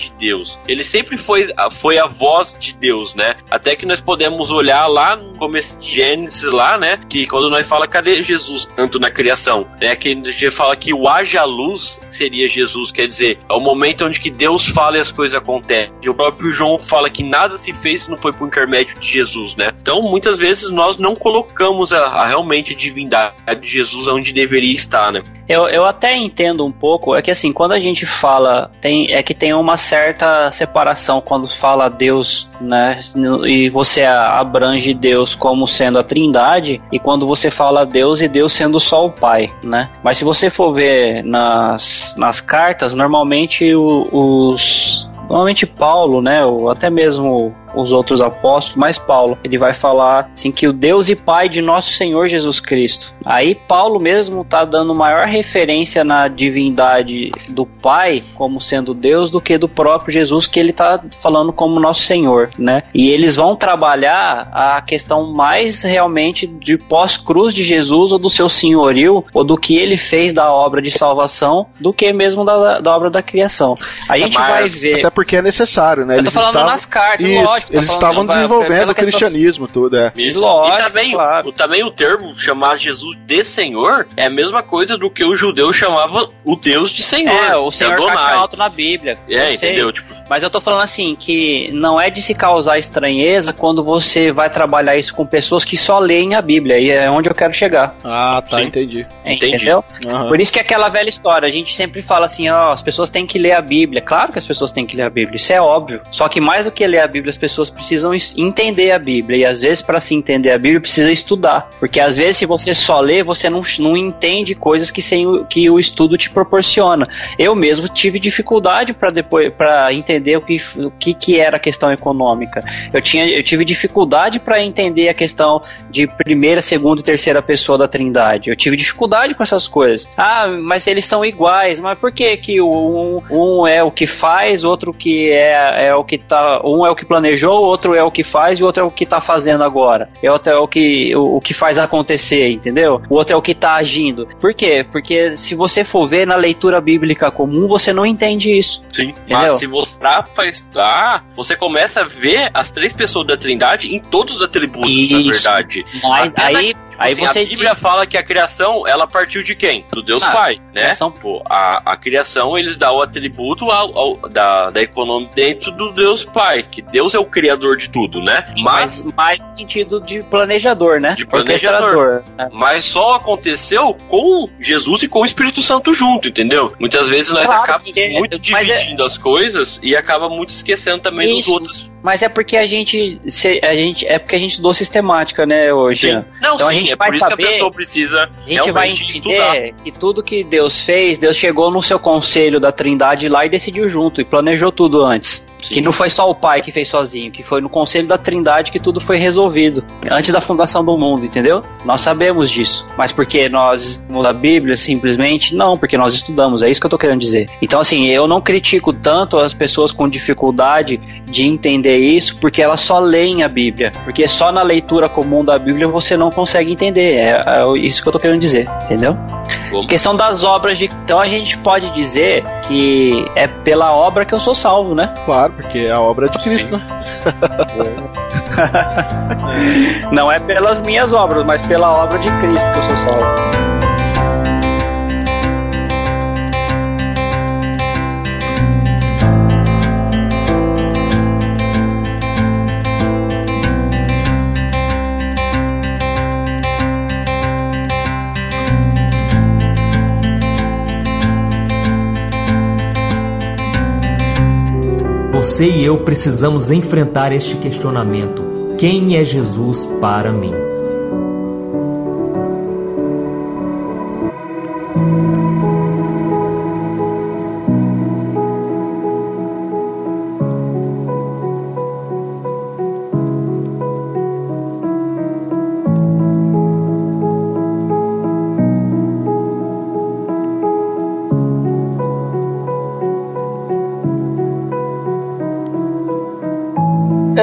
e Deus. Ele sempre foi, foi a voz de Deus, né? Até que nós podemos olhar lá no começo de Gênesis, lá, né? Que quando nós fala cadê Jesus, tanto na criação, né? Que a fala que o haja luz seria Jesus, quer dizer, é o momento onde que Deus fala e as coisas acontecem. E o próprio João fala que nada se fez se não foi por intermédio de Jesus, né? Então, muitas vezes nós não colocamos a, a realmente divindade de Jesus onde deveria estar, né? Eu, eu até entendo um pouco, é que assim, quando a gente fala, tem, é que tem uma certa separação quando fala Deus, né? E você abrange Deus como sendo a trindade, e quando você fala Deus e Deus sendo só o Pai, né? Mas se você for ver nas, nas cartas, normalmente os. Normalmente Paulo, né, ou até mesmo os outros apóstolos, mas Paulo, ele vai falar assim que o Deus e Pai de nosso Senhor Jesus Cristo. Aí Paulo mesmo tá dando maior referência na divindade do Pai como sendo Deus do que do próprio Jesus que ele tá falando como nosso Senhor, né? E eles vão trabalhar a questão mais realmente de pós-cruz de Jesus ou do seu senhorio ou do que ele fez da obra de salvação do que mesmo da, da obra da criação. A gente mas, vai ver. Até porque é necessário, né? Eu tô falando estavam... nas cartas, Isso. lógico lógico. Eles tá estavam desenvolvendo o cristianismo questão... tudo, é. Lógico, e também, claro. o, também o termo chamar Jesus de Senhor é a mesma coisa do que o judeu chamava o Deus de Senhor. É, o Senhor tá alto na Bíblia. É, entendeu? Tipo, mas eu tô falando assim, que não é de se causar estranheza quando você vai trabalhar isso com pessoas que só leem a Bíblia. E é onde eu quero chegar. Ah, tá, Sim. entendi. Entendeu? Uhum. Por isso que é aquela velha história. A gente sempre fala assim, ó, as pessoas têm que ler a Bíblia. Claro que as pessoas têm que ler a Bíblia. Isso é óbvio. Só que mais do que ler a Bíblia, as pessoas precisam entender a Bíblia. E às vezes, para se entender a Bíblia, precisa estudar. Porque às vezes, se você só lê, você não, não entende coisas que, sem o, que o estudo te proporciona. Eu mesmo tive dificuldade para depois para entender o que, o que, que era a questão econômica. Eu, tinha, eu tive dificuldade para entender a questão de primeira, segunda e terceira pessoa da Trindade. Eu tive dificuldade com essas coisas. Ah, mas eles são iguais. Mas por que que um, um é o que faz, outro que é, é o que tá, um é o que planejou, outro é o que faz e o outro é o que tá fazendo agora. E outro é o que o, o que faz acontecer, entendeu? O outro é o que tá agindo. Por quê? Porque se você for ver na leitura bíblica comum, você não entende isso. Sim. Entendeu? Mas se você estudar, você começa a ver as três pessoas da Trindade em todos os atributos, Isso. na verdade. Mas Até aí, na... Aí assim, você a Bíblia diz... fala que a criação, ela partiu de quem? Do Deus ah, Pai, né? Criação... Pô, a, a criação, eles dão o atributo ao, ao, da, da economia dentro do Deus Pai, que Deus é o criador de tudo, né? Mas mais no sentido de planejador, né? De planejador. Né? Mas só aconteceu com Jesus e com o Espírito Santo junto, entendeu? Muitas vezes nós claro, acabamos muito é- dividindo é... as coisas e acaba muito esquecendo também Isso. dos outros. Mas é porque a gente, a gente é porque a gente estudou sistemática, né, hoje. Não, então sim, a gente é vai por isso saber, que a pessoa precisa a gente vai entender que tudo que Deus fez, Deus chegou no seu conselho da Trindade lá e decidiu junto e planejou tudo antes. Sim. Que não foi só o pai que fez sozinho, que foi no conselho da Trindade que tudo foi resolvido, antes da fundação do mundo, entendeu? Nós sabemos disso. Mas porque nós a Bíblia simplesmente? Não, porque nós estudamos, é isso que eu tô querendo dizer. Então, assim, eu não critico tanto as pessoas com dificuldade de entender isso, porque elas só leem a Bíblia. Porque só na leitura comum da Bíblia você não consegue entender. É, é isso que eu tô querendo dizer, entendeu? Bom. Questão das obras de. Então a gente pode dizer que é pela obra que eu sou salvo, né? Claro, porque é a obra é de Cristo, né? (laughs) Não é pelas minhas obras, mas pela obra de Cristo que eu sou salvo. Você e eu precisamos enfrentar este questionamento: quem é Jesus para mim?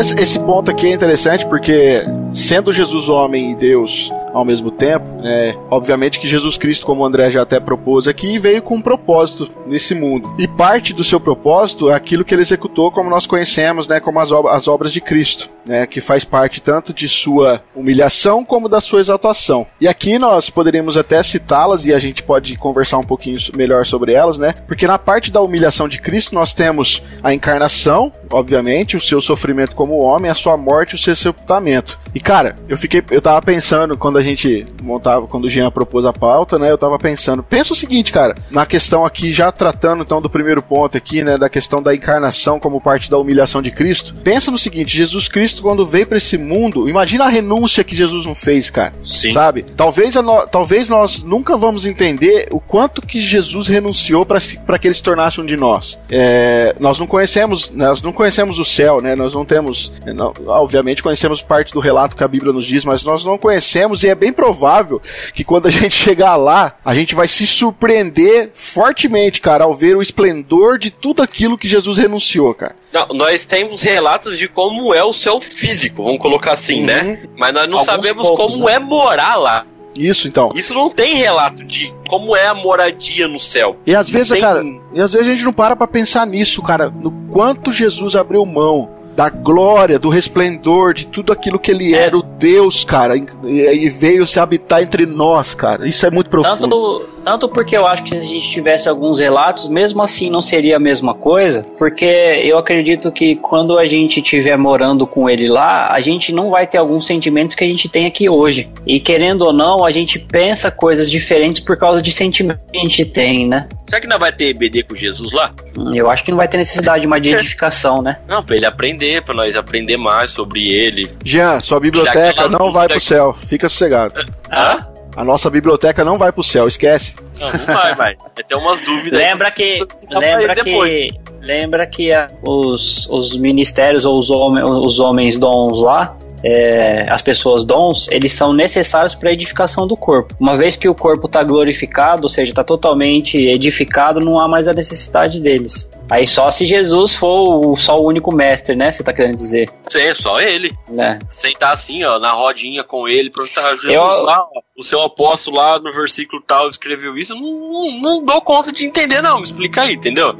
Esse, esse ponto aqui é interessante porque, sendo Jesus homem e Deus ao mesmo tempo, é, obviamente que Jesus Cristo, como o André já até propôs aqui, veio com um propósito nesse mundo. E parte do seu propósito é aquilo que ele executou, como nós conhecemos, né, como as, as obras de Cristo, né, que faz parte tanto de sua humilhação como da sua exaltação. E aqui nós poderíamos até citá-las e a gente pode conversar um pouquinho melhor sobre elas, né? Porque na parte da humilhação de Cristo nós temos a encarnação, obviamente, o seu sofrimento como homem, a sua morte, o seu sepultamento. E cara, eu fiquei, eu tava pensando quando a gente montava, quando o Jean propôs a pauta, né? Eu tava pensando, pensa o seguinte, cara, na questão aqui, já tratando então do primeiro ponto aqui, né? Da questão da encarnação como parte da humilhação de Cristo. Pensa no seguinte, Jesus Cristo, quando veio para esse mundo, imagina a renúncia que Jesus não fez, cara. Sim. Sabe? Talvez, no, talvez nós nunca vamos entender o quanto que Jesus renunciou para que ele se tornasse um de nós. É, nós não conhecemos, nós não conhecemos o céu, né? Nós não temos, não, obviamente conhecemos parte do relato que a Bíblia nos diz, mas nós não conhecemos e é bem provável que quando a (laughs) gente chegar lá, a gente vai se surpreender fortemente, cara, ao ver o esplendor de tudo aquilo que Jesus renunciou, cara. Não, nós temos relatos de como é o céu físico, vamos colocar assim, né? uhum. né? Mas nós não Alguns sabemos poucos, como né? é morar lá. Isso, então. Isso não tem relato de como é a moradia no céu. E às vezes, tem... cara, e às vezes a gente não para pra pensar nisso, cara, no quanto Jesus abriu mão da glória, do resplendor, de tudo aquilo que ele era, o Deus, cara, e, e veio se habitar entre nós, cara. Isso é muito profundo. Tanto, tanto porque eu acho que se a gente tivesse alguns relatos, mesmo assim não seria a mesma coisa, porque eu acredito que quando a gente estiver morando com ele lá, a gente não vai ter alguns sentimentos que a gente tem aqui hoje. E querendo ou não, a gente pensa coisas diferentes por causa de sentimentos que a gente tem, né? Será que não vai ter EBD com Jesus lá? Hum, eu acho que não vai ter necessidade mais de edificação, né? Não, pra ele aprender, pra nós aprender mais sobre ele. Jean, sua biblioteca não vai pro céu. Fica sossegado. (laughs) Hã? A nossa biblioteca não vai pro céu, esquece. Não, não vai, vai. Ter umas dúvidas. Lembra que. Lembra que. Lembra que a, os, os ministérios ou os, homens, os homens dons lá, é, as pessoas dons, eles são necessários para a edificação do corpo. Uma vez que o corpo está glorificado, ou seja, está totalmente edificado, não há mais a necessidade deles. Aí só se Jesus for o, só o único mestre, né? Você tá querendo dizer? Sim, só ele. Né? Sentar assim, ó, na rodinha com ele, perguntar, Jesus Eu... lá, ó, o seu apóstolo lá no versículo tal escreveu isso, não, não, não dou conta de entender, não. Me explica aí, entendeu?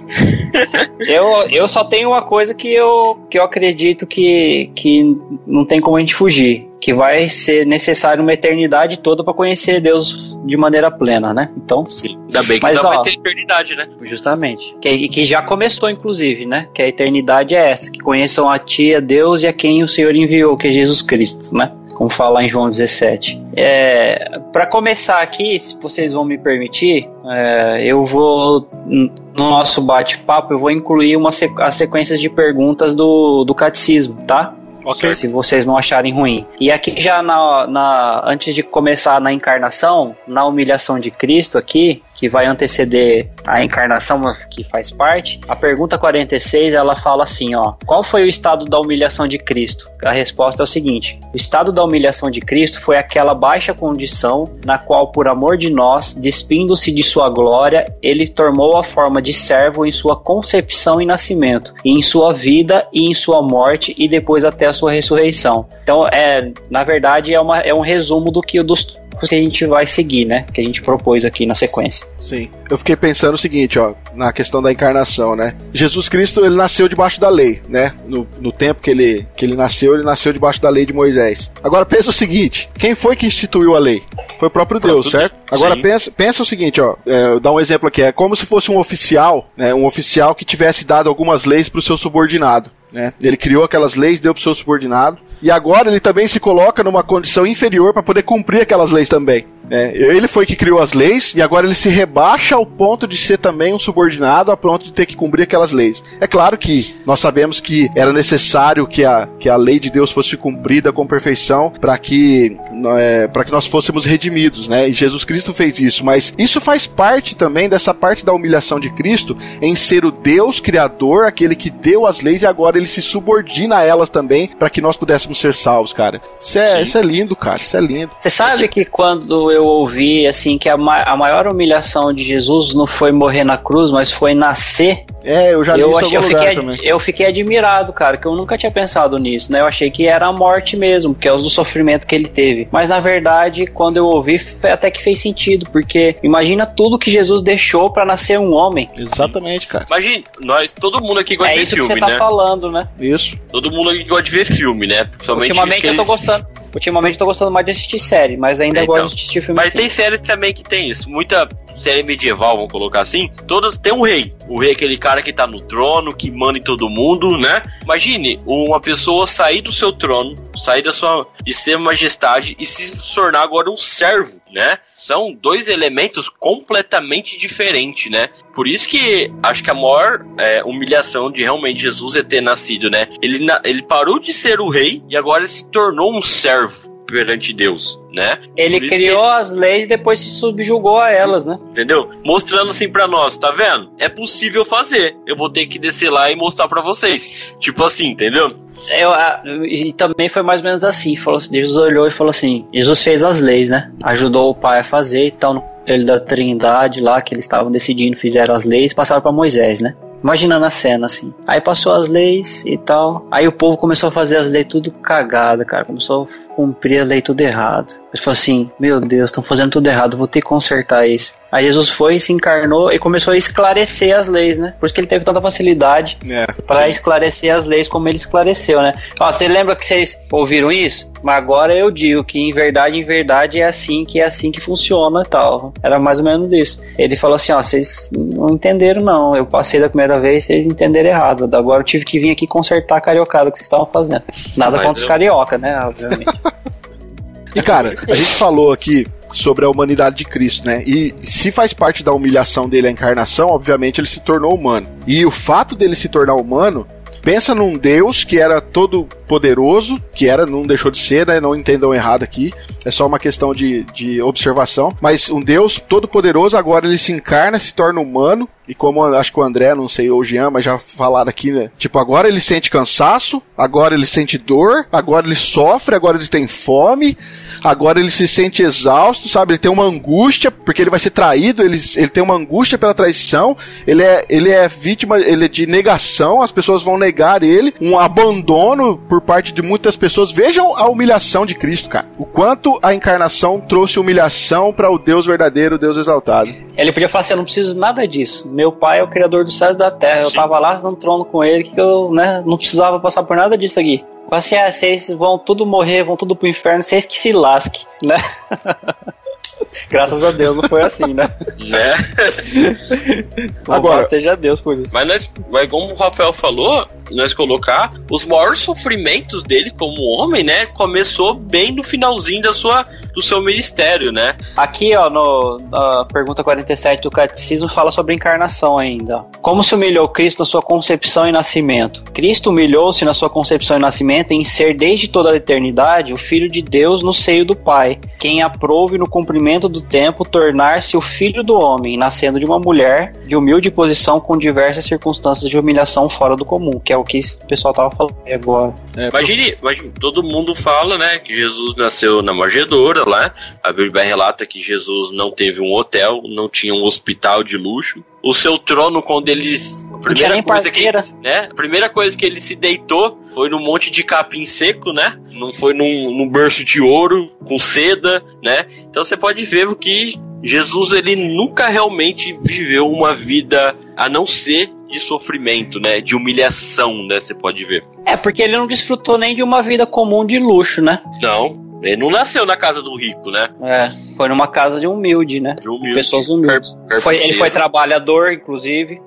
(laughs) eu, eu só tenho uma coisa que eu, que eu acredito que, que não tem como a gente fugir que vai ser necessário uma eternidade toda para conhecer Deus de maneira plena, né? Então, sim. Ainda bem que mas, ó, vai ter eternidade, né? Justamente. Que, que já começou, inclusive, né? Que a eternidade é essa, que conheçam a ti, a Deus e a quem o Senhor enviou, que é Jesus Cristo, né? Como fala em João 17. É, para começar aqui, se vocês vão me permitir, é, eu vou no nosso bate-papo eu vou incluir uma sequ as sequências de perguntas do, do catecismo, tá? Okay. Se vocês não acharem ruim. E aqui já na, na, antes de começar na encarnação, na humilhação de Cristo aqui, que vai anteceder a encarnação que faz parte, a pergunta 46 ela fala assim, ó: Qual foi o estado da humilhação de Cristo? A resposta é o seguinte: O estado da humilhação de Cristo foi aquela baixa condição na qual por amor de nós, despindo-se de sua glória, ele tomou a forma de servo em sua concepção e nascimento, e em sua vida e em sua morte e depois até a sua ressurreição. Então, é, na verdade é, uma, é um resumo do que dos que a gente vai seguir, né? Que a gente propôs aqui na sequência. Sim. Eu fiquei pensando o seguinte, ó, na questão da encarnação, né? Jesus Cristo, ele nasceu debaixo da lei, né? No, no tempo que ele, que ele nasceu, ele nasceu debaixo da lei de Moisés. Agora pensa o seguinte, quem foi que instituiu a lei? Foi o próprio Deus, certo? Agora pensa, pensa o seguinte, ó, é, dar um exemplo aqui, é como se fosse um oficial, né? Um oficial que tivesse dado algumas leis para o seu subordinado. Né? Ele criou aquelas leis, deu para o seu subordinado, e agora ele também se coloca numa condição inferior para poder cumprir aquelas leis também. É, ele foi que criou as leis e agora ele se rebaixa ao ponto de ser também um subordinado a ponto de ter que cumprir aquelas leis. É claro que nós sabemos que era necessário que a, que a lei de Deus fosse cumprida com perfeição para que, é, que nós fôssemos redimidos, né? E Jesus Cristo fez isso, mas isso faz parte também dessa parte da humilhação de Cristo em ser o Deus criador, aquele que deu as leis e agora ele se subordina a elas também para que nós pudéssemos ser salvos, cara. Isso é, isso é lindo, cara. Isso é lindo. Você sabe que quando eu ouvi assim que a, ma a maior humilhação de Jesus não foi morrer na cruz, mas foi nascer. É, eu já li eu isso achei, eu lugar fiquei, também. eu fiquei admirado, cara, que eu nunca tinha pensado nisso, né? Eu achei que era a morte mesmo, que é o do sofrimento que ele teve. Mas na verdade, quando eu ouvi, até que fez sentido, porque imagina tudo que Jesus deixou para nascer um homem. Exatamente, cara. Imagina, nós, todo mundo aqui gosta é de ver isso filme, que você tá né? falando, né? Isso. Todo mundo aqui gosta de ver filme, né? Principalmente Ultimamente eu tô aqueles- gostando. Ultimamente eu tô gostando mais de assistir série, mas ainda É, gosto então. de assistir filme Mas assim. tem série também que tem isso. Muita série medieval, vamos colocar assim. Todas tem um rei. O rei é aquele cara que tá no trono, que manda em todo mundo, né? Imagine uma pessoa sair do seu trono, sair da sua de ser majestade e se tornar agora um servo, né? São dois elementos completamente diferentes, né? Por isso que acho que a maior é, humilhação de realmente Jesus é ter nascido, né? Ele, ele parou de ser o rei e agora ele se tornou um servo perante Deus, né? Ele criou as leis e depois se subjugou a elas, né? Entendeu? Mostrando assim pra nós, tá vendo? É possível fazer. Eu vou ter que descer lá e mostrar pra vocês. Tipo assim, entendeu? Eu, a- e também foi mais ou menos assim. Falou, assim, Jesus olhou e falou assim: Jesus fez as leis, né? Ajudou o pai a fazer e tal. No conselho da Trindade lá, que eles estavam decidindo, fizeram as leis, passaram pra Moisés, né? Imaginando a cena assim. Aí passou as leis e tal. Aí o povo começou a fazer as leis tudo cagada, cara. Começou a cumprir a lei tudo errado. Ele falou assim: Meu Deus, estão fazendo tudo errado, vou ter que consertar isso. Aí Jesus foi, se encarnou e começou a esclarecer as leis, né? Por isso que ele teve tanta facilidade É. Pra esclarecer as leis como ele esclareceu, né? Ó, você lembra que vocês ouviram isso? Mas agora eu digo que em verdade, em verdade é assim que é assim que funciona e tal. Era mais ou menos isso. Ele falou assim, ó, vocês não entenderam não. Eu passei da primeira vez, vocês entenderam errado. Agora eu tive que vir aqui consertar a cariocada que vocês estavam fazendo. Nada Mas contra os eu- carioca, né? Obviamente. E cara, a gente falou aqui sobre a humanidade de Cristo, né? E se faz parte da humilhação dele a encarnação, obviamente ele se tornou humano. E o fato dele se tornar humano, pensa num Deus que era todo poderoso, que era, não deixou de ser, né? Não entendam errado aqui. É só uma questão de, de observação. Mas um Deus todo poderoso, agora ele se encarna, se torna humano. E como acho que o André, não sei, ou o Jean, mas já falaram aqui, né? Tipo, agora ele sente cansaço, agora ele sente dor, agora ele sofre, agora ele tem fome, agora ele se sente exausto, sabe? Ele tem uma angústia, porque ele vai ser traído, ele, ele tem uma angústia pela traição, ele é, ele é vítima ele é de negação, as pessoas vão negar ele, um abandono por parte de muitas pessoas. Vejam a humilhação de Cristo, cara. O quanto a encarnação trouxe humilhação para o Deus verdadeiro, o Deus exaltado. ele podia falar assim, eu não preciso nada disso. Meu pai é o criador dos céus e da terra. Eu Sim. tava lá no trono com ele, que eu né, não precisava passar por nada disso aqui. Fala assim, ah, vocês vão tudo morrer, vão tudo pro inferno, vocês que se lasquem, né? (laughs) Graças a Deus não foi assim, né? Né? (laughs) Agora- seja Deus por isso. Mas nós, mas como o Rafael falou, nós colocar os maiores sofrimentos dele como homem, né? Começou bem no finalzinho da sua, do seu ministério, né? Aqui, ó, no, na pergunta 47 do Catecismo fala sobre encarnação ainda. Como se humilhou Cristo na sua concepção e nascimento? Cristo humilhou-se na sua concepção e nascimento em ser desde toda a eternidade o Filho de Deus no seio do Pai, quem aprouve no cumprimento do tempo tornar-se o Filho do Homem, nascendo de uma mulher de humilde posição com diversas circunstâncias de humilhação fora do comum, que é o que o pessoal tava falando agora. É, Imagine, imagine, todo mundo fala, né, que Jesus nasceu na manjedoura lá. A Bíblia relata que Jesus não teve um hotel, não tinha um hospital de luxo. O seu trono, quando ele. A primeira coisa que ele, né, a primeira coisa que ele se deitou foi num monte de capim seco, né? Não foi num, num berço de ouro, com seda, né? Então você pode ver que Jesus ele nunca realmente viveu uma vida a não ser de sofrimento, né? De humilhação, né? Você pode ver. É, porque ele não desfrutou nem de uma vida comum de luxo, né? Não, ele não nasceu na casa do rico, né? É, foi numa casa de humilde, né? De humilde. Pessoas humildes. Car- Foi, ele foi trabalhador, inclusive,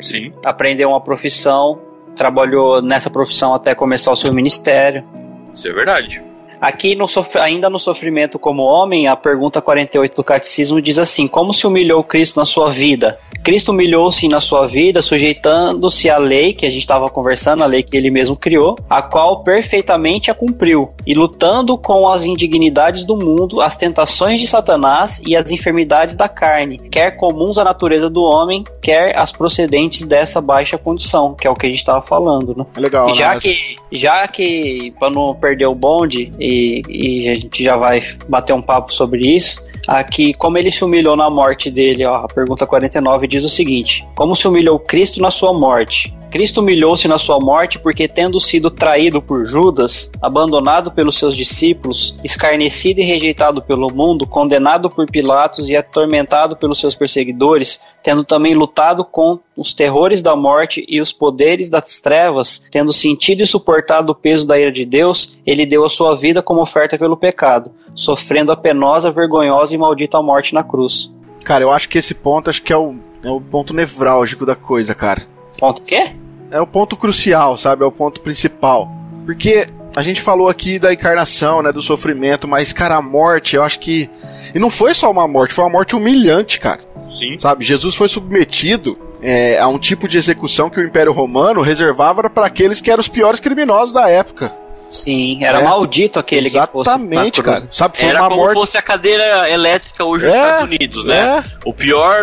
Sim. aprendeu uma profissão, trabalhou nessa profissão até começar o seu ministério. Isso é verdade. Aqui, no sof- ainda no sofrimento como homem, a pergunta 48 do Catecismo diz assim: Como se humilhou Cristo na sua vida? Cristo humilhou-se na sua vida, sujeitando-se à lei que a gente estava conversando, a lei que ele mesmo criou, a qual perfeitamente a cumpriu, e lutando com as indignidades do mundo, as tentações de Satanás e as enfermidades da carne, quer comuns à natureza do homem, quer as procedentes dessa baixa condição, que é o que a gente estava falando, né? é legal, E já né? que, já que, pra não perder o bonde, e e, a gente já vai bater um papo sobre isso. Aqui, como ele se humilhou na morte dele, ó, a pergunta 49 diz o seguinte: Como se humilhou Cristo na sua morte? Cristo humilhou-se na sua morte porque, tendo sido traído por Judas, abandonado pelos seus discípulos, escarnecido e rejeitado pelo mundo, condenado por Pilatos e atormentado pelos seus perseguidores, tendo também lutado com os terrores da morte e os poderes das trevas, tendo sentido e suportado o peso da ira de Deus, ele deu a sua vida como oferta pelo pecado, sofrendo a penosa, vergonhosa e maldita morte na cruz. Cara, eu acho que esse ponto acho que é o, é o ponto nevrálgico da coisa, cara. Ponto quê? É o ponto crucial, sabe? É o ponto principal. Porque a gente falou aqui da encarnação, né, do sofrimento, mas cara, a morte, eu acho que e não foi só uma morte, foi uma morte humilhante, cara. Sim. Sabe? Jesus foi submetido é, a um tipo de execução que o Império Romano reservava para aqueles que eram os piores criminosos da época. Sim, era é, maldito aquele exatamente, que fosse cara. Sabe, foi era uma como morte... fosse a cadeira elétrica hoje nos é, Estados Unidos, né? É. O pior,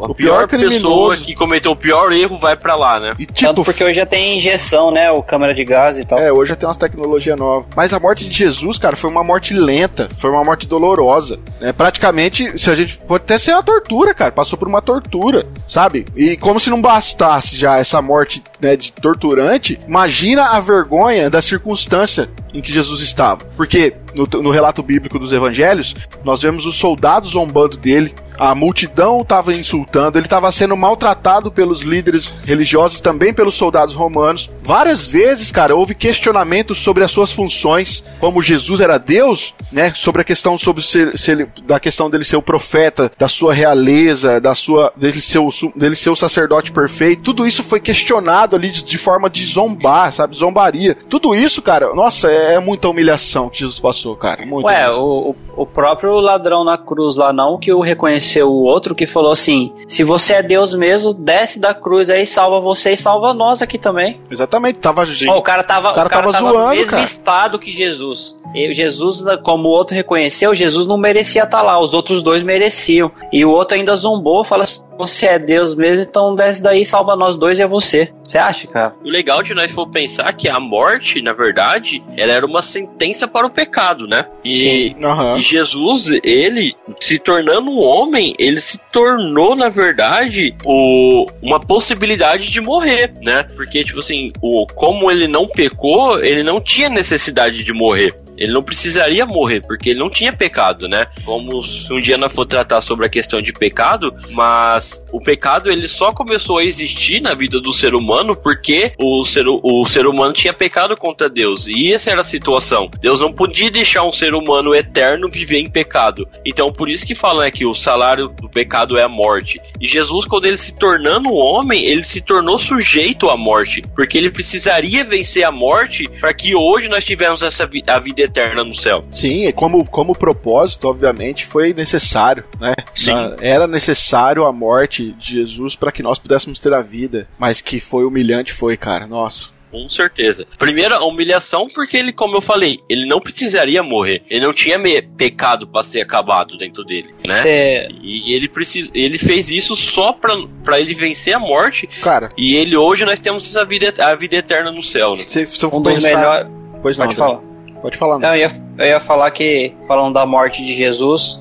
a o pior, pior pessoa que cometeu o pior erro vai para lá, né? E, tipo, Tanto porque hoje já tem injeção, né? O câmera de gás e tal. É, hoje já tem umas tecnologias novas. Mas a morte de Jesus, cara, foi uma morte lenta, foi uma morte dolorosa. Né? Praticamente, se a gente pode até ser uma tortura, cara. Passou por uma tortura, sabe? E como se não bastasse já essa morte né, de torturante, imagina a vergonha da circunstância em que Jesus estava. Porque no, no relato bíblico dos evangelhos, nós vemos os soldados zombando dele, a multidão estava insultando, ele estava sendo maltratado pelos líderes religiosos, também pelos soldados romanos. Várias vezes, cara, houve questionamentos sobre as suas funções, como Jesus era Deus, né? Sobre a questão sobre se, se ele, da questão dele ser o profeta, da sua realeza, da sua dele ser o, dele ser o sacerdote perfeito. Tudo isso foi questionado ali de, de forma de zombar, sabe? Zombaria. Tudo isso, cara, nossa, é, é muita humilhação que Jesus passou, cara. Muito Ué, o, o próprio ladrão na cruz lá não que o reconheceu o outro que falou assim: se você é Deus mesmo, desce da cruz aí, salva você e salva nós aqui também. Exatamente, tava oh, o cara tava, o cara, o cara tava, tava zoando, no mesmo cara. estado que Jesus. E Jesus, como o outro reconheceu, Jesus não merecia estar tá lá, os outros dois mereciam. E o outro ainda zombou, fala assim: você é Deus mesmo, então desce daí, salva nós dois e é você. Você acha, cara? O legal de nós for pensar que a morte, na verdade, ela era uma sentença para o pecado, né? E, uhum. e Jesus, ele se tornando um homem, ele se tornou, na verdade, o, uma possibilidade de morrer, né? Porque, tipo assim, o, como ele não pecou, ele não tinha necessidade de morrer. Ele não precisaria morrer, porque ele não tinha pecado, né? Vamos um dia nós for tratar sobre a questão de pecado, mas o pecado ele só começou a existir na vida do ser humano porque o ser, o ser humano tinha pecado contra Deus. E essa era a situação. Deus não podia deixar um ser humano eterno viver em pecado. Então por isso que falam é que o salário do pecado é a morte. E Jesus, quando ele se tornando homem, ele se tornou sujeito à morte, porque ele precisaria vencer a morte para que hoje nós tivéssemos essa vi a vida eterna no céu. Sim, e como, como propósito, obviamente, foi necessário, né? Sim. Era necessário a morte de Jesus para que nós pudéssemos ter a vida, mas que foi humilhante, foi, cara. Nossa. Com certeza. Primeiro, a humilhação, porque ele, como eu falei, ele não precisaria morrer. Ele não tinha pecado para ser acabado dentro dele, né? Cê... E ele, precis... ele fez isso só pra, ele vencer a morte. Cara. E ele hoje nós temos a vida, a vida eterna no céu, né? Se, se eu um pensar... dos melhores. Pois não, Pode falar. Pode falar. Não, eu, ia, eu ia falar que, falando da morte de Jesus,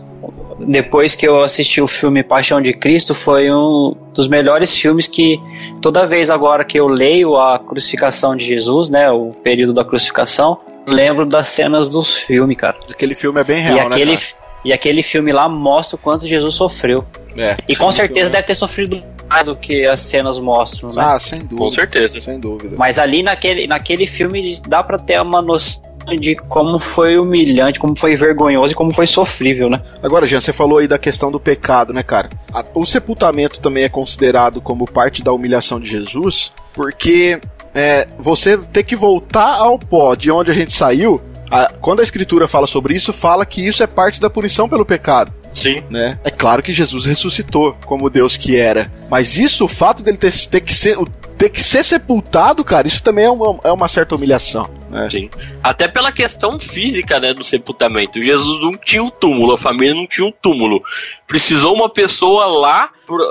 depois que eu assisti o filme Paixão de Cristo, foi um dos melhores filmes que toda vez agora que eu leio a crucificação de Jesus, né, o período da crucificação, lembro das cenas dos filmes, cara. Aquele filme é bem real, e aquele, né, E aquele filme lá mostra o quanto Jesus sofreu. É, e com certeza deve ter sofrido mais do que as cenas mostram, né? Ah, sem dúvida. Com certeza. Sem dúvida. Mas ali naquele, naquele filme dá pra ter uma noção de como foi humilhante, como foi vergonhoso e como foi sofrível, né? Agora, Jean, você falou aí da questão do pecado, né, cara? O sepultamento também é considerado como parte da humilhação de Jesus, porque é, você ter que voltar ao pó de onde a gente saiu, a, quando a escritura fala sobre isso, fala que isso é parte da punição pelo pecado. Sim. Né? É claro que Jesus ressuscitou como Deus que era. Mas isso, o fato dele ter, ter que ser ter que ser sepultado, cara, isso também é uma, é uma certa humilhação. Né? Sim. Até pela questão física, né, do sepultamento. Jesus não tinha um túmulo, a família não tinha um túmulo. Precisou uma pessoa lá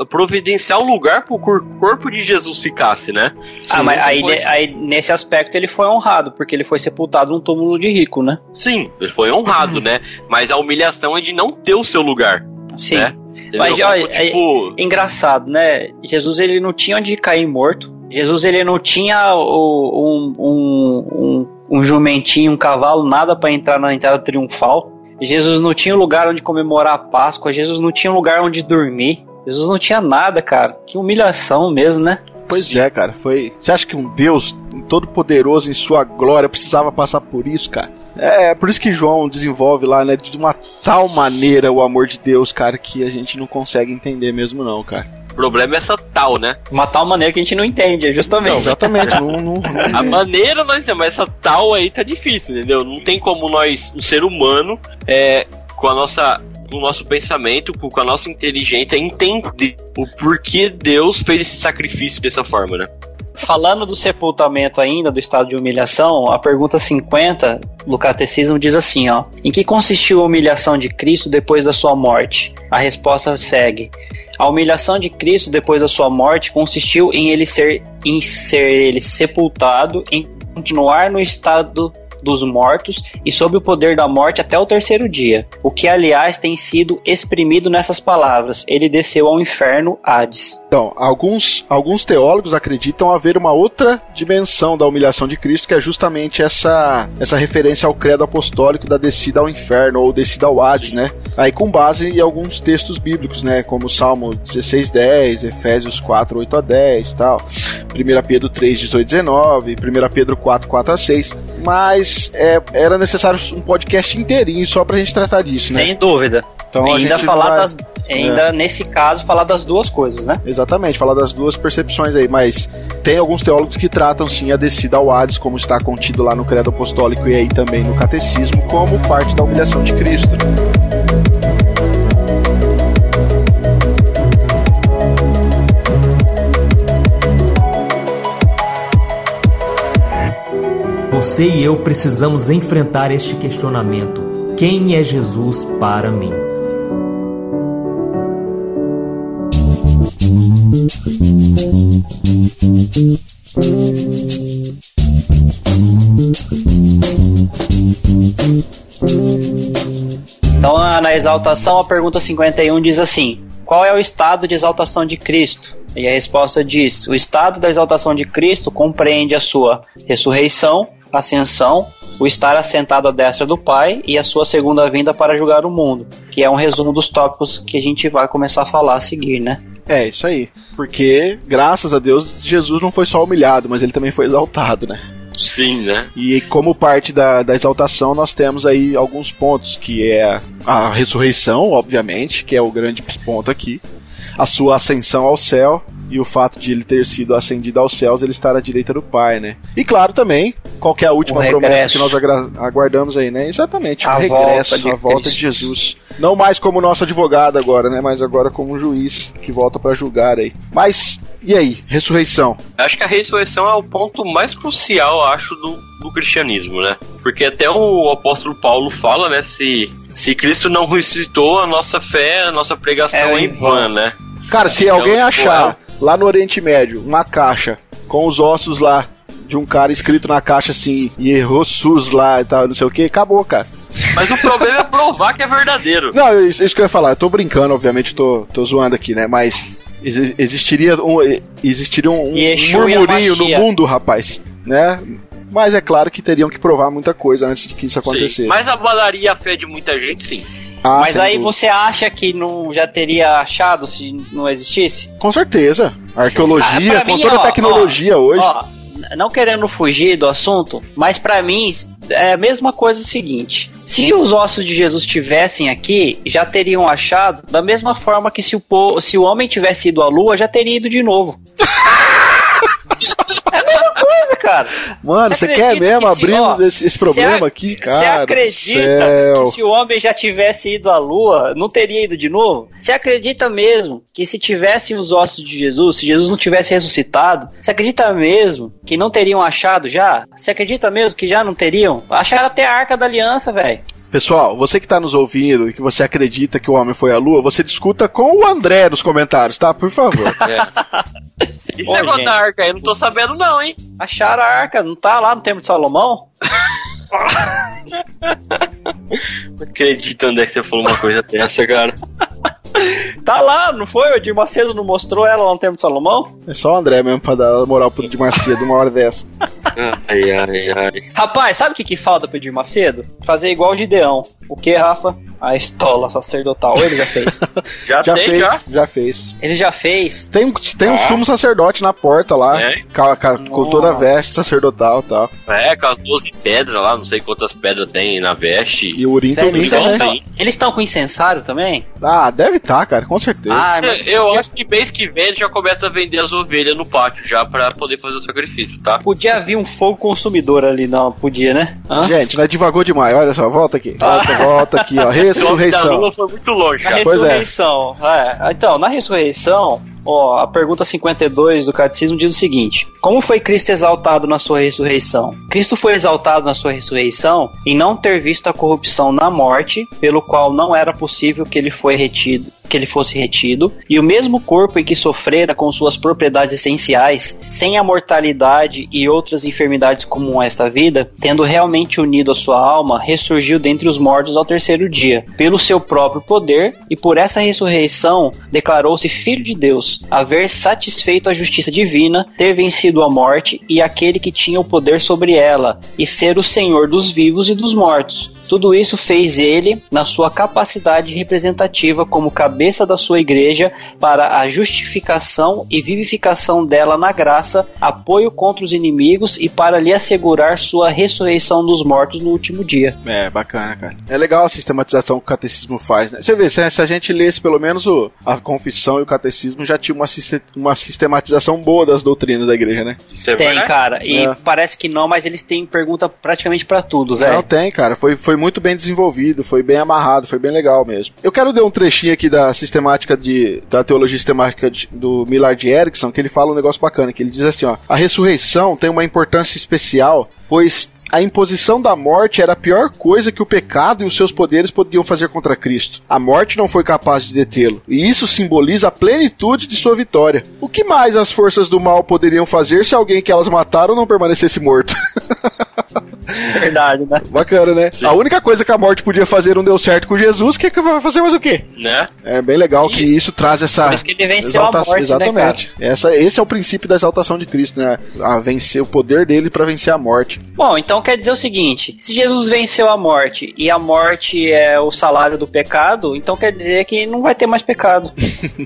providenciar um lugar para o corpo de Jesus ficasse, né? Ah, Sim, mas aí, foi... aí, nesse aspecto ele foi honrado, porque ele foi sepultado num túmulo de rico, né? Sim, ele foi honrado, né? Mas a humilhação é de não ter o seu lugar. Sim. Né? Mas olha, é tipo... é engraçado, né? Jesus ele não tinha onde cair morto. Jesus ele não tinha um, um, um, um jumentinho, um cavalo, nada para entrar na entrada triunfal. Jesus não tinha lugar onde comemorar a Páscoa. Jesus não tinha lugar onde dormir. Jesus não tinha nada, cara. Que humilhação mesmo, né? Pois é, cara. Foi. Você acha que um Deus todo poderoso em sua glória precisava passar por isso, cara? É, é por isso que João desenvolve lá, né, de uma tal maneira o amor de Deus, cara, que a gente não consegue entender mesmo não, cara. O problema é essa tal, né? Uma tal maneira que a gente não entende, é justamente. Não, exatamente. não, não, (laughs) não, a maneira nós temos, mas essa tal aí tá difícil, entendeu? Não tem como nós, um ser humano, é, com a nossa com o nosso pensamento, com a nossa inteligência, entender o porquê Deus fez esse sacrifício dessa forma, né? Falando do sepultamento ainda, do estado de humilhação, a pergunta 50 do catecismo diz assim, ó: Em que consistiu a humilhação de Cristo depois da sua morte? A resposta segue: a humilhação de Cristo depois da sua morte consistiu em ele ser, em ser ele sepultado, em continuar no estado dos mortos e sob o poder da morte até o terceiro dia. O que, aliás, tem sido exprimido nessas palavras: ele desceu ao inferno Hades. Então, alguns, alguns teólogos acreditam haver uma outra dimensão da humilhação de Cristo, que é justamente essa, essa referência ao credo apostólico da descida ao inferno ou descida ao Hades, né? Aí com base em alguns textos bíblicos, né? Como Salmo 16, 10, Efésios 4, 8 a 10 tal. 1 Pedro 3, 18, 19, 1 Pedro 4, 4 a 6. Mas é, era necessário um podcast inteirinho só pra gente tratar disso, né? Sem dúvida. Então, ainda falar vai... das, ainda é. nesse caso falar das duas coisas, né? Exatamente, falar das duas percepções aí, mas tem alguns teólogos que tratam sim a descida ao Hades, como está contido lá no Credo Apostólico e aí também no Catecismo, como parte da humilhação de Cristo. Você e eu precisamos enfrentar este questionamento: quem é Jesus para mim? Então, na exaltação, a pergunta 51 diz assim: Qual é o estado de exaltação de Cristo? E a resposta diz: O estado da exaltação de Cristo compreende a sua ressurreição, ascensão, o estar assentado à destra do Pai e a sua segunda vinda para julgar o mundo, que é um resumo dos tópicos que a gente vai começar a falar a seguir, né? É, isso aí. Porque, graças a Deus, Jesus não foi só humilhado, mas ele também foi exaltado, né? Sim, né? E como parte da, da exaltação, nós temos aí alguns pontos, que é a ressurreição, obviamente, que é o grande ponto aqui, a sua ascensão ao céu e o fato de ele ter sido ascendido aos céus, ele estar à direita do Pai, né? E claro também, qual é a última promessa que nós aguardamos aí, né? Exatamente, a o regresso, volta a volta de Jesus. Não mais como nosso advogado agora, né? Mas agora como juiz que volta para julgar aí. Mas e aí, ressurreição? Acho que a ressurreição é o ponto mais crucial, acho, do, do cristianismo, né? Porque até o apóstolo Paulo fala, né? Se, se Cristo não ressuscitou, a nossa fé, a nossa pregação é, é em vão, né? Cara, se então, alguém achar lá no Oriente Médio, uma caixa com os ossos lá de um cara escrito na caixa assim, e errou SUS lá e tal, não sei o que, acabou, cara. Mas o problema é provar que é verdadeiro. Não, isso, isso que eu ia falar. Eu tô brincando, obviamente, tô, tô zoando aqui, né? Mas existiria um, existiria um, um murmurinho no mundo, rapaz, né? Mas é claro que teriam que provar muita coisa antes de que isso acontecesse. Sim, mas abalaria a fé de muita gente, sim. Ah, Mas aí dúvida. você acha que não já teria achado se não existisse? Com certeza. A arqueologia, ah, com mim, toda a tecnologia ó, hoje. Ó, não querendo fugir do assunto, mas para mim é a mesma coisa o seguinte: se os ossos de Jesus tivessem aqui, já teriam achado da mesma forma que se o, se o homem tivesse ido à lua, já teria ido de novo. (laughs) é a mesma coisa, cara. Mano, você quer mesmo abrir esse, esse, problema aqui, cara? Você acredita céu. que se o homem já tivesse ido à lua, não teria ido de novo? Você acredita mesmo que se tivessem os ossos de Jesus, se Jesus não tivesse ressuscitado, você acredita mesmo que não teriam achado já? Você acredita mesmo que já não teriam? Acharam até a arca da aliança, velho. Pessoal, você que está nos ouvindo e que você acredita que o homem foi à lua, você discuta com o André nos comentários, tá? Por favor. (laughs) É. Esse Ô, negócio gente. da arca aí, eu não tô sabendo não, hein? Acharam a arca, não tá lá no Templo de Salomão? (laughs) não acredito, André, que você falou uma coisa dessa, cara. (laughs) Tá lá, não foi? O Edir Macedo não mostrou ela lá no Templo de Salomão? É só o André mesmo pra dar moral pro Edir Macedo uma hora dessa. (laughs) Ai, ai, ai. Rapaz, sabe o que, que falta pro Edir Macedo? Fazer igual o Gideão. O que, Rafa? A estola sacerdotal. Ele já fez. (laughs) já, já tem, fez, já? Já fez. Ele já fez. Tem, tem ah. um sumo sacerdote na porta lá. É? Com, com toda a veste sacerdotal e tal. É, com as 12 pedras lá, não sei quantas pedras tem na veste. E o urim também. Né? Eles estão com incensário também? Ah, deve tá, cara, com certeza. Ah, mas... Eu acho que mês que vem ele já começa a vender as ovelhas no pátio já pra poder fazer o sacrifício, tá? Podia vir um fogo consumidor ali, não, podia, né? Hã? Gente, não é devagou demais, olha só, volta aqui. Volta, ah. volta aqui, ó. (laughs) Ressurreição. O foi muito longe, cara. Na pois é. ressurreição, é. é. Então, na ressurreição, Ó, a pergunta 52 do Catecismo diz o seguinte: Como foi Cristo exaltado na sua ressurreição? Cristo foi exaltado na sua ressurreição em não ter visto a corrupção na morte, pelo qual não era possível que ele foi retido que ele fosse retido, e o mesmo corpo em que sofrera com suas propriedades essenciais, sem a mortalidade e outras enfermidades comum a esta vida, tendo realmente unido a sua alma, ressurgiu dentre os mortos ao terceiro dia, pelo seu próprio poder, e por essa ressurreição declarou-se Filho de Deus, haver satisfeito a justiça divina, ter vencido a morte e aquele que tinha o poder sobre ela, e ser o Senhor dos vivos e dos mortos tudo isso fez ele, na sua capacidade representativa como cabeça da sua igreja, para a justificação e vivificação dela na graça, apoio contra os inimigos e para lhe assegurar sua ressurreição dos mortos no último dia. É, bacana, cara. É legal a sistematização que o catecismo faz, né? Você vê, se a gente lesse pelo menos o, a confissão e o catecismo, já tinha uma, uma sistematização boa das doutrinas da igreja, né? Tem, cara. E é. parece que não, mas eles têm pergunta praticamente para tudo, velho. Não, tem, cara. Foi, foi foi muito bem desenvolvido, foi bem amarrado, foi bem legal mesmo. Eu quero dar um trechinho aqui da sistemática de da teologia sistemática de, do Millard Erickson, que ele fala um negócio bacana, que ele diz assim, ó: "A ressurreição tem uma importância especial, pois a imposição da morte era a pior coisa que o pecado e os seus poderes podiam fazer contra Cristo. A morte não foi capaz de detê-lo, e isso simboliza a plenitude de sua vitória. O que mais as forças do mal poderiam fazer se alguém que elas mataram não permanecesse morto? Verdade, né? Bacana, né? Sim. A única coisa que a morte podia fazer não deu certo com Jesus, que, que vai fazer mais o quê? Né? É bem legal e... que isso traz essa. Por isso que ele venceu exaltação. a morte, né, Exatamente. Né, essa, esse é o princípio da exaltação de Cristo, né? A vencer o poder dele para vencer a morte. Bom, então quer dizer o seguinte: se Jesus venceu a morte e a morte é o salário do pecado, então quer dizer que não vai ter mais pecado.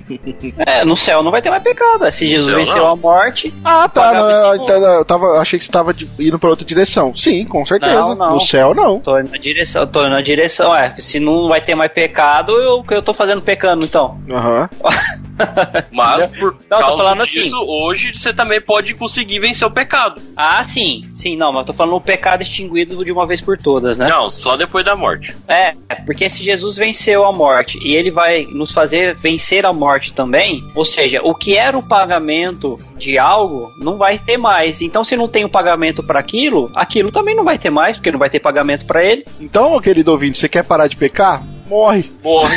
(laughs) é, no céu não vai ter mais pecado. Se Jesus venceu não. a morte. Ah, tá. Não, eu, tava, achei que você tava indo pra outra direção. Sim, com certeza. Não, não. No céu, não. Tô na direção, tô na direção, é. Se não vai ter mais pecado, eu, eu tô fazendo pecando, então. Aham. Uhum. (laughs) (laughs) Mas por não, causa falando assim. disso, assim. hoje você também pode conseguir vencer o pecado. Ah, sim. Sim, não, mas eu tô falando o pecado extinguido de uma vez por todas, né? Não, só depois da morte. É, porque se Jesus venceu a morte e ele vai nos fazer vencer a morte também, ou seja, o que era o pagamento de algo não vai ter mais. Então, se não tem o pagamento para aquilo, aquilo também não vai ter mais, porque não vai ter pagamento para ele. Então, querido ouvinte, você quer parar de pecar? Morre. Morre.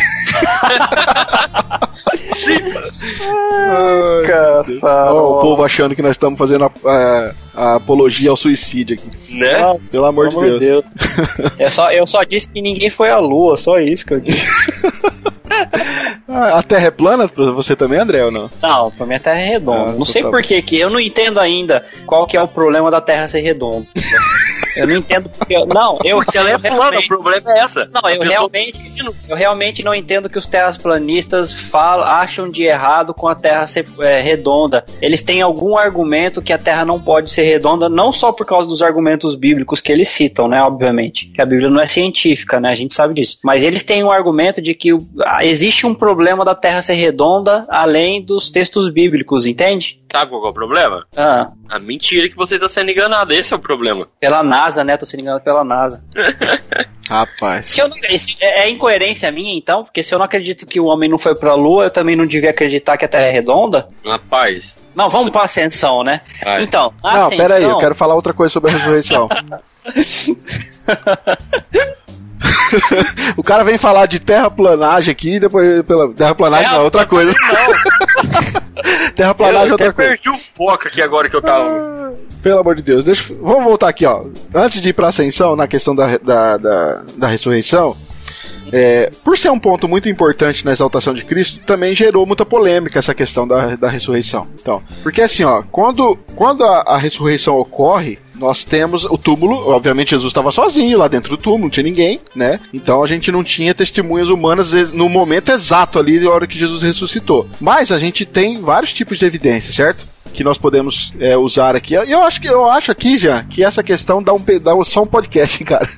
Ai, o povo achando que nós estamos fazendo a, a, a, apologia ao suicídio aqui. Né? Não, pelo amor de Deus. Deus. (laughs) é só, eu só disse que ninguém foi à lua, só isso que eu disse. (laughs) a Terra é plana pra você também, André, ou não? Não, pra mim a Terra é redonda. Ah, não sei tá por que que eu não entendo ainda qual que é o problema da Terra ser redonda. (laughs) Eu não entendo porque. Eu, não, eu. Ela é plana, o problema é essa. Não, eu realmente. eu realmente não entendo que os terraplanistas falam, acham de errado com a Terra ser é, redonda. Eles têm algum argumento que a Terra não pode ser redonda, não só por causa dos argumentos bíblicos que eles citam, né? Obviamente. Que a Bíblia não é científica, né? A gente sabe disso. Mas eles têm um argumento de que existe um problema da Terra ser redonda além dos textos bíblicos, entende? Sabe qual é o problema? Ah. A mentira que você está sendo enganado, esse é o problema. Pela NASA, né? Tô sendo enganado pela NASA. (laughs) Rapaz. Se eu não, é, é incoerência minha, então? Porque se eu não acredito que o homem não foi pra Lua, eu também não devia acreditar que a Terra é redonda? Rapaz. Não, vamos pra ascensão, né? Vai. Então, a Não, ascensão... pera aí, eu quero falar outra coisa sobre a ressurreição. (laughs) (laughs) o cara vem falar de terraplanagem aqui e depois pela terraplanagem não, outra coisa. (laughs) terraplanagem é eu outra coisa. perdi o foco aqui agora que eu tava. Pelo amor de Deus, deixa, vamos voltar aqui, ó. Antes de ir pra ascensão, na questão da, da, da, da ressurreição, é, por ser um ponto muito importante na exaltação de Cristo, também gerou muita polêmica essa questão da, da ressurreição. Então, porque assim, ó, quando, quando a, a ressurreição ocorre, nós temos o túmulo, obviamente Jesus estava sozinho lá dentro do túmulo, não tinha ninguém, né? Então a gente não tinha testemunhas humanas no momento exato ali, na hora que Jesus ressuscitou. Mas a gente tem vários tipos de evidência, certo? que nós podemos é, usar aqui. E eu acho que eu acho aqui já que essa questão dá um dá só um podcast, (laughs) cara.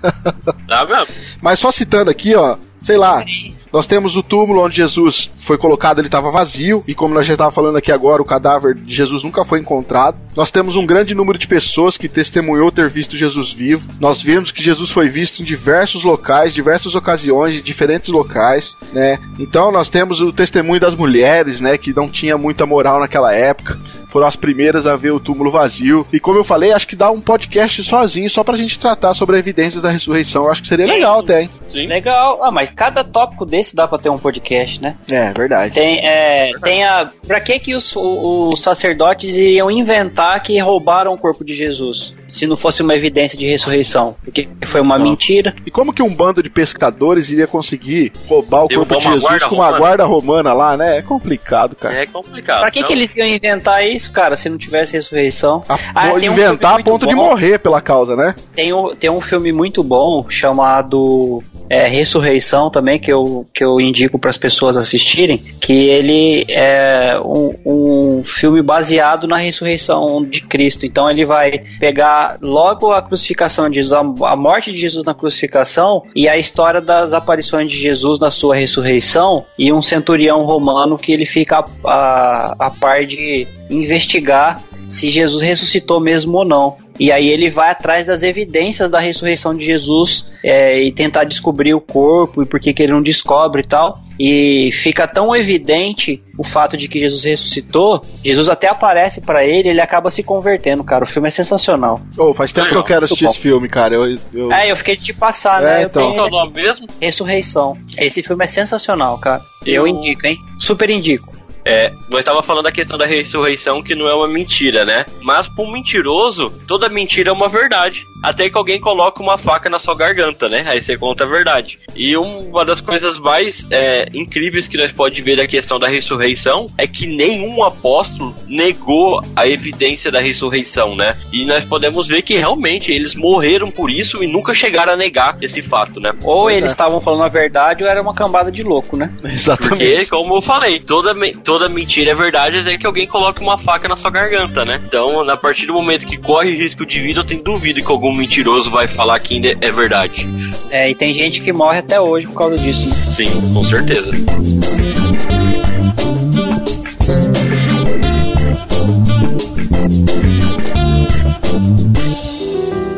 Tá mesmo? Mas só citando aqui, ó, sei lá, nós temos o túmulo onde Jesus foi colocado, ele estava vazio, e como nós já estávamos falando aqui agora, o cadáver de Jesus nunca foi encontrado. Nós temos um grande número de pessoas que testemunhou ter visto Jesus vivo. Nós vemos que Jesus foi visto em diversos locais, diversas ocasiões, em diferentes locais, né? Então nós temos o testemunho das mulheres, né, que não tinha muita moral naquela época foram as primeiras a ver o túmulo vazio. E como eu falei, acho que dá um podcast sozinho só pra gente tratar sobre evidências da ressurreição. Eu acho que seria legal até, hein? Sim. Legal. Ah, mas cada tópico desse dá pra ter um podcast, né? É, verdade. Tem, é, tem a. Pra que que os, os sacerdotes iriam inventar que roubaram o corpo de Jesus? Se não fosse uma evidência de ressurreição. Porque foi uma Não. mentira. E como que um bando de pescadores iria conseguir roubar o Derrubar corpo de Jesus com uma romana? guarda romana lá, né? É complicado, cara. É complicado. Pra que, que eles iam inventar isso, cara, se não tivesse ressurreição? A- Ah, um inventar filme a ponto muito de bom. morrer pela causa, né? Tem um, tem um filme muito bom chamado é, Ressurreição também, que eu, que eu indico para as pessoas assistirem, que ele é um, um filme baseado na ressurreição de Cristo. Então ele vai pegar logo a crucificação de Jesus, a, morte de Jesus na crucificação e a história das aparições de Jesus na sua ressurreição e um centurião romano que ele fica a, a, a par de investigar se Jesus ressuscitou mesmo ou não. E aí ele vai atrás das evidências da ressurreição de Jesus é, e tentar descobrir o corpo e por que, que ele não descobre e tal. E fica tão evidente o fato de que Jesus ressuscitou, Jesus até aparece pra ele, ele acaba se convertendo, cara. O filme é sensacional. Ô, faz tempo que eu quero assistir Muito esse filme, cara. Eu, eu- É, eu fiquei de te passar, É, né? Eu então. tenho Qual é o nome mesmo? Ressurreição. Esse filme é sensacional, cara. Eu Eu- indico, hein? Super indico. É, nós estava falando da questão da ressurreição que não é uma mentira, né? Mas para um mentiroso, toda mentira é uma verdade. Até que alguém coloca uma faca na sua garganta, né? Aí você conta a verdade. E uma das coisas mais é, incríveis que nós pode ver da questão da ressurreição é que nenhum apóstolo negou a evidência da ressurreição, né? E nós podemos ver que realmente eles morreram por isso e nunca chegaram a negar esse fato, né? Ou Pois eles é. estavam falando a verdade ou era uma cambada de louco, né? (laughs) Exatamente. Porque, como eu falei, toda, toda mentira é verdade até que alguém coloque uma faca na sua garganta, né? Então, a partir do momento que corre risco de vida, eu tenho dúvida que algum mentiroso vai falar que ainda é verdade. É, e tem gente que morre até hoje por causa disso, né? Sim, com certeza.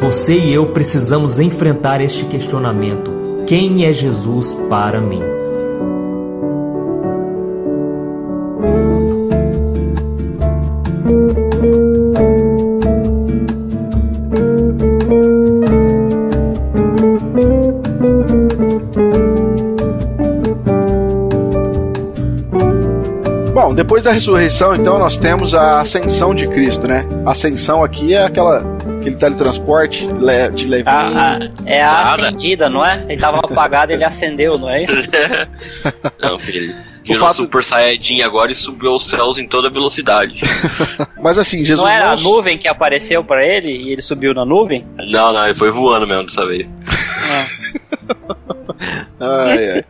Você e eu precisamos enfrentar este questionamento: quem é Jesus para mim? Depois da ressurreição, então, nós temos a ascensão de Cristo, né? A ascensão aqui é aquela, aquele teletransporte le- de levar. A- a- é a Nada. acendida, não é? Ele tava (laughs) apagado, ele acendeu, não é isso? (laughs) Não, filho. O Virou fato- Super Saiyajin agora e subiu aos céus em toda velocidade. (laughs) Mas assim, Jesus Não era a nuvem que apareceu pra ele e ele subiu na nuvem? não, não, ele foi voando mesmo dessa vez. ai, ai.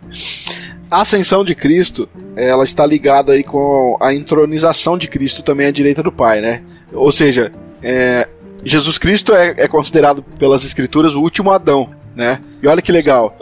A ascensão de Cristo, ela está ligada aí com a entronização de Cristo também à direita do Pai, né? Ou seja, é, Jesus Cristo é, é considerado pelas Escrituras o último Adão, né? E olha que legal.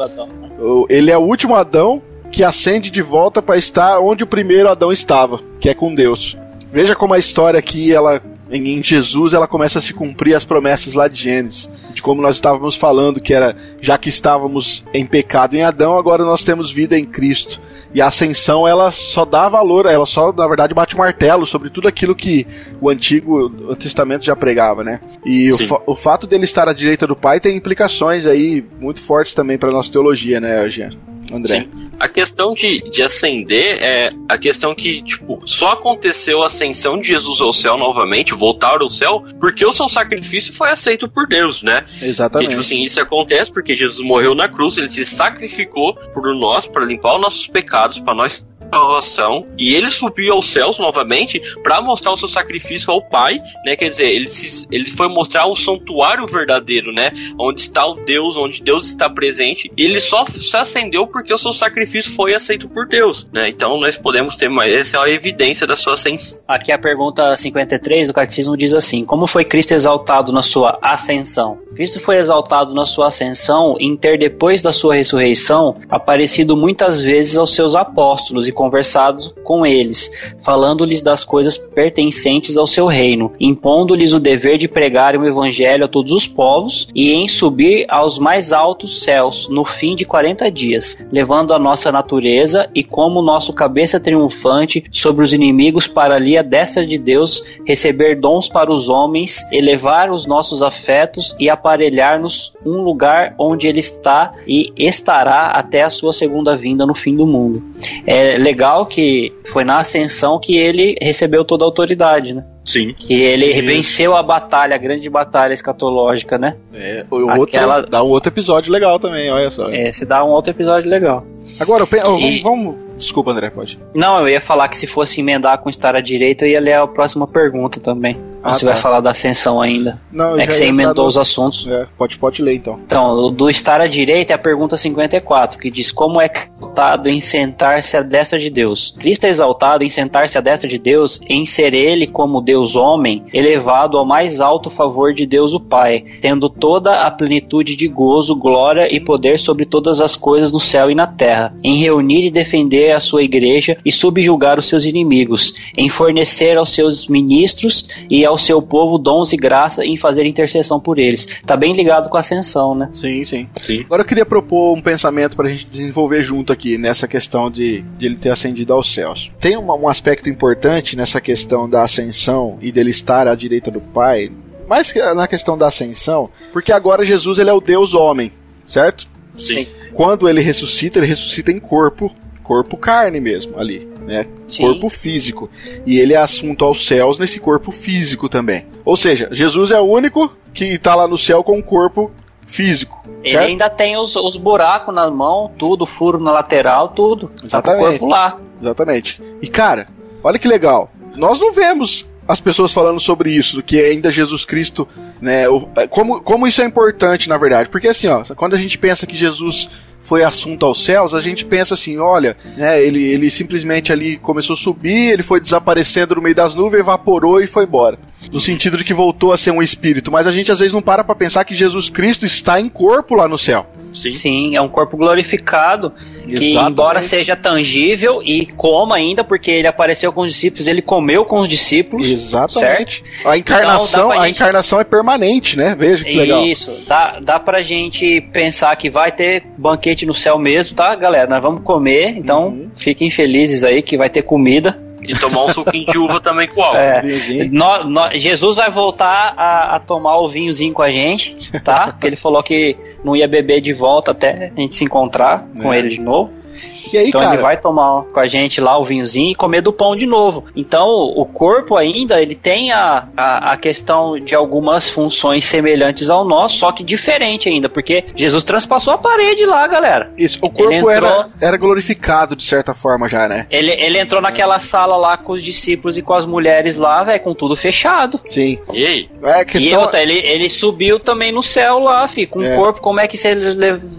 Ele é o último Adão que ascende de volta para estar onde o primeiro Adão estava, que é com Deus. Veja como a história aqui, ela em Jesus, ela começa a se cumprir as promessas lá de Gênesis, de como nós estávamos falando, que era já que estávamos em pecado em Adão, agora nós temos vida em Cristo. E a ascensão, ela só dá valor, ela só, na verdade, bate o martelo sobre tudo aquilo que o Antigo Testamento já pregava, né? E o, fa o, fato dele estar à direita do Pai tem implicações aí muito fortes também para nossa teologia, né, Jean? André. Sim. A questão de, de ascender é a questão que, tipo, só aconteceu a ascensão de Jesus ao céu novamente, voltar ao céu, porque o seu sacrifício foi aceito por Deus, né? Exatamente. E, tipo assim, isso acontece porque Jesus morreu na cruz, ele se sacrificou por nós, para limpar os nossos pecados, para nós salvação e ele subiu aos céus novamente para mostrar o seu sacrifício ao Pai, né? Quer dizer, ele, se, ele foi mostrar o santuário verdadeiro, né? Onde está o Deus, onde Deus está presente. Ele só se acendeu porque o seu sacrifício foi aceito por Deus, né? Então nós podemos ter mais essa é a evidência da sua ascensão. Aqui a pergunta 53 do catecismo diz assim: Como foi Cristo exaltado na sua ascensão? Cristo foi exaltado na sua ascensão em ter depois da sua ressurreição aparecido muitas vezes aos seus apóstolos e conversado com eles, falando-lhes das coisas pertencentes ao seu reino, impondo-lhes o dever de pregar o evangelho a todos os povos e em subir aos mais altos céus no fim de quarenta dias, levando a nossa natureza e como nosso cabeça triunfante sobre os inimigos para ali a destra de Deus receber dons para os homens, elevar os nossos afetos e aparelhar-nos um lugar onde ele está e estará até a sua segunda vinda no fim do mundo. É legal que foi na ascensão que ele recebeu toda a autoridade, né? Sim. Que ele venceu a batalha, a grande batalha escatológica, né? É, o Aquela... outro, dá um outro episódio legal também, olha só. É, se dá um outro episódio legal. Agora, e... vamos, Desculpa, André, pode. Não, eu ia falar que se fosse emendar com estar à direita, eu ia ler a próxima pergunta também. Ah, você tá. vai falar da ascensão ainda. Não, é que você emendou os assuntos. É, pode, pode ler então. Então, do estar à direita é a pergunta 54, que diz como é exaltado em sentar-se à destra de Deus. Cristo é exaltado em sentar-se à destra de Deus, em ser ele, como Deus homem, elevado ao mais alto favor de Deus o Pai, tendo toda a plenitude de gozo, glória e poder sobre todas as coisas no céu e na terra, em reunir e defender a sua igreja e subjugar os seus inimigos, em fornecer aos seus ministros e ao seu povo dons e graça em fazer intercessão por eles. Tá bem ligado com a ascensão, né? Sim, sim. sim. Agora eu queria propor um pensamento para a gente desenvolver junto aqui nessa questão de, de ele ter ascendido aos céus. Tem uma, um aspecto importante nessa questão da ascensão e dele estar à direita do Pai, mais que na questão da ascensão, porque agora Jesus ele é o Deus homem, certo? Sim. Quando ele ressuscita, ele ressuscita em corpo corpo carne mesmo ali, né? Sim. Corpo físico. E ele é assunto aos céus nesse corpo físico também. Ou seja, Jesus é o único que está lá no céu com um corpo físico. Ele certo? ainda tem os, os buracos na mão, tudo, furo na lateral, tudo. Exatamente. Tá com o corpo lá. Exatamente. E cara, olha que legal. Nós não vemos as pessoas falando sobre isso, que ainda Jesus Cristo, né? Como, como isso é importante, na verdade. Porque assim, ó, quando a gente pensa que Jesus foi assunto aos céus, a gente pensa assim, olha, né, ele, ele simplesmente ali começou a subir, ele foi desaparecendo no meio das nuvens, evaporou e foi embora. No sentido de que voltou a ser um espírito, mas a gente às vezes não para para pensar que Jesus Cristo está em corpo lá no céu. Sim. Sim, é um corpo glorificado que Exatamente. embora seja tangível e coma ainda, porque ele apareceu com os discípulos, ele comeu com os discípulos. Exatamente. Certo? A encarnação, então, a gente... encarnação é permanente, né? Veja que legal. Isso, dá, dá pra gente pensar que vai ter banquete no céu mesmo, tá, galera? Nós vamos comer, então uhum. fiquem felizes aí que vai ter comida. E tomar um suquinho de uva também com álcool. É, no, no, Jesus vai voltar a, a tomar o vinhozinho com a gente, tá? Porque ele falou que não ia beber de volta até a gente se encontrar com é. ele de novo. E aí, então cara? ele vai tomar com a gente lá o vinhozinho e comer do pão de novo. Então o corpo ainda ele tem a, a, a questão de algumas funções semelhantes ao nosso, só que diferente ainda, porque Jesus transpassou a parede lá, galera. Isso, o corpo entrou- era, era glorificado de certa forma já, né? Ele, ele entrou naquela sala lá com os discípulos e com as mulheres lá, velho, com tudo fechado. Sim. E aí? É E questão. outra, ele, ele subiu também no céu lá, fi, com É. o corpo. Como é que você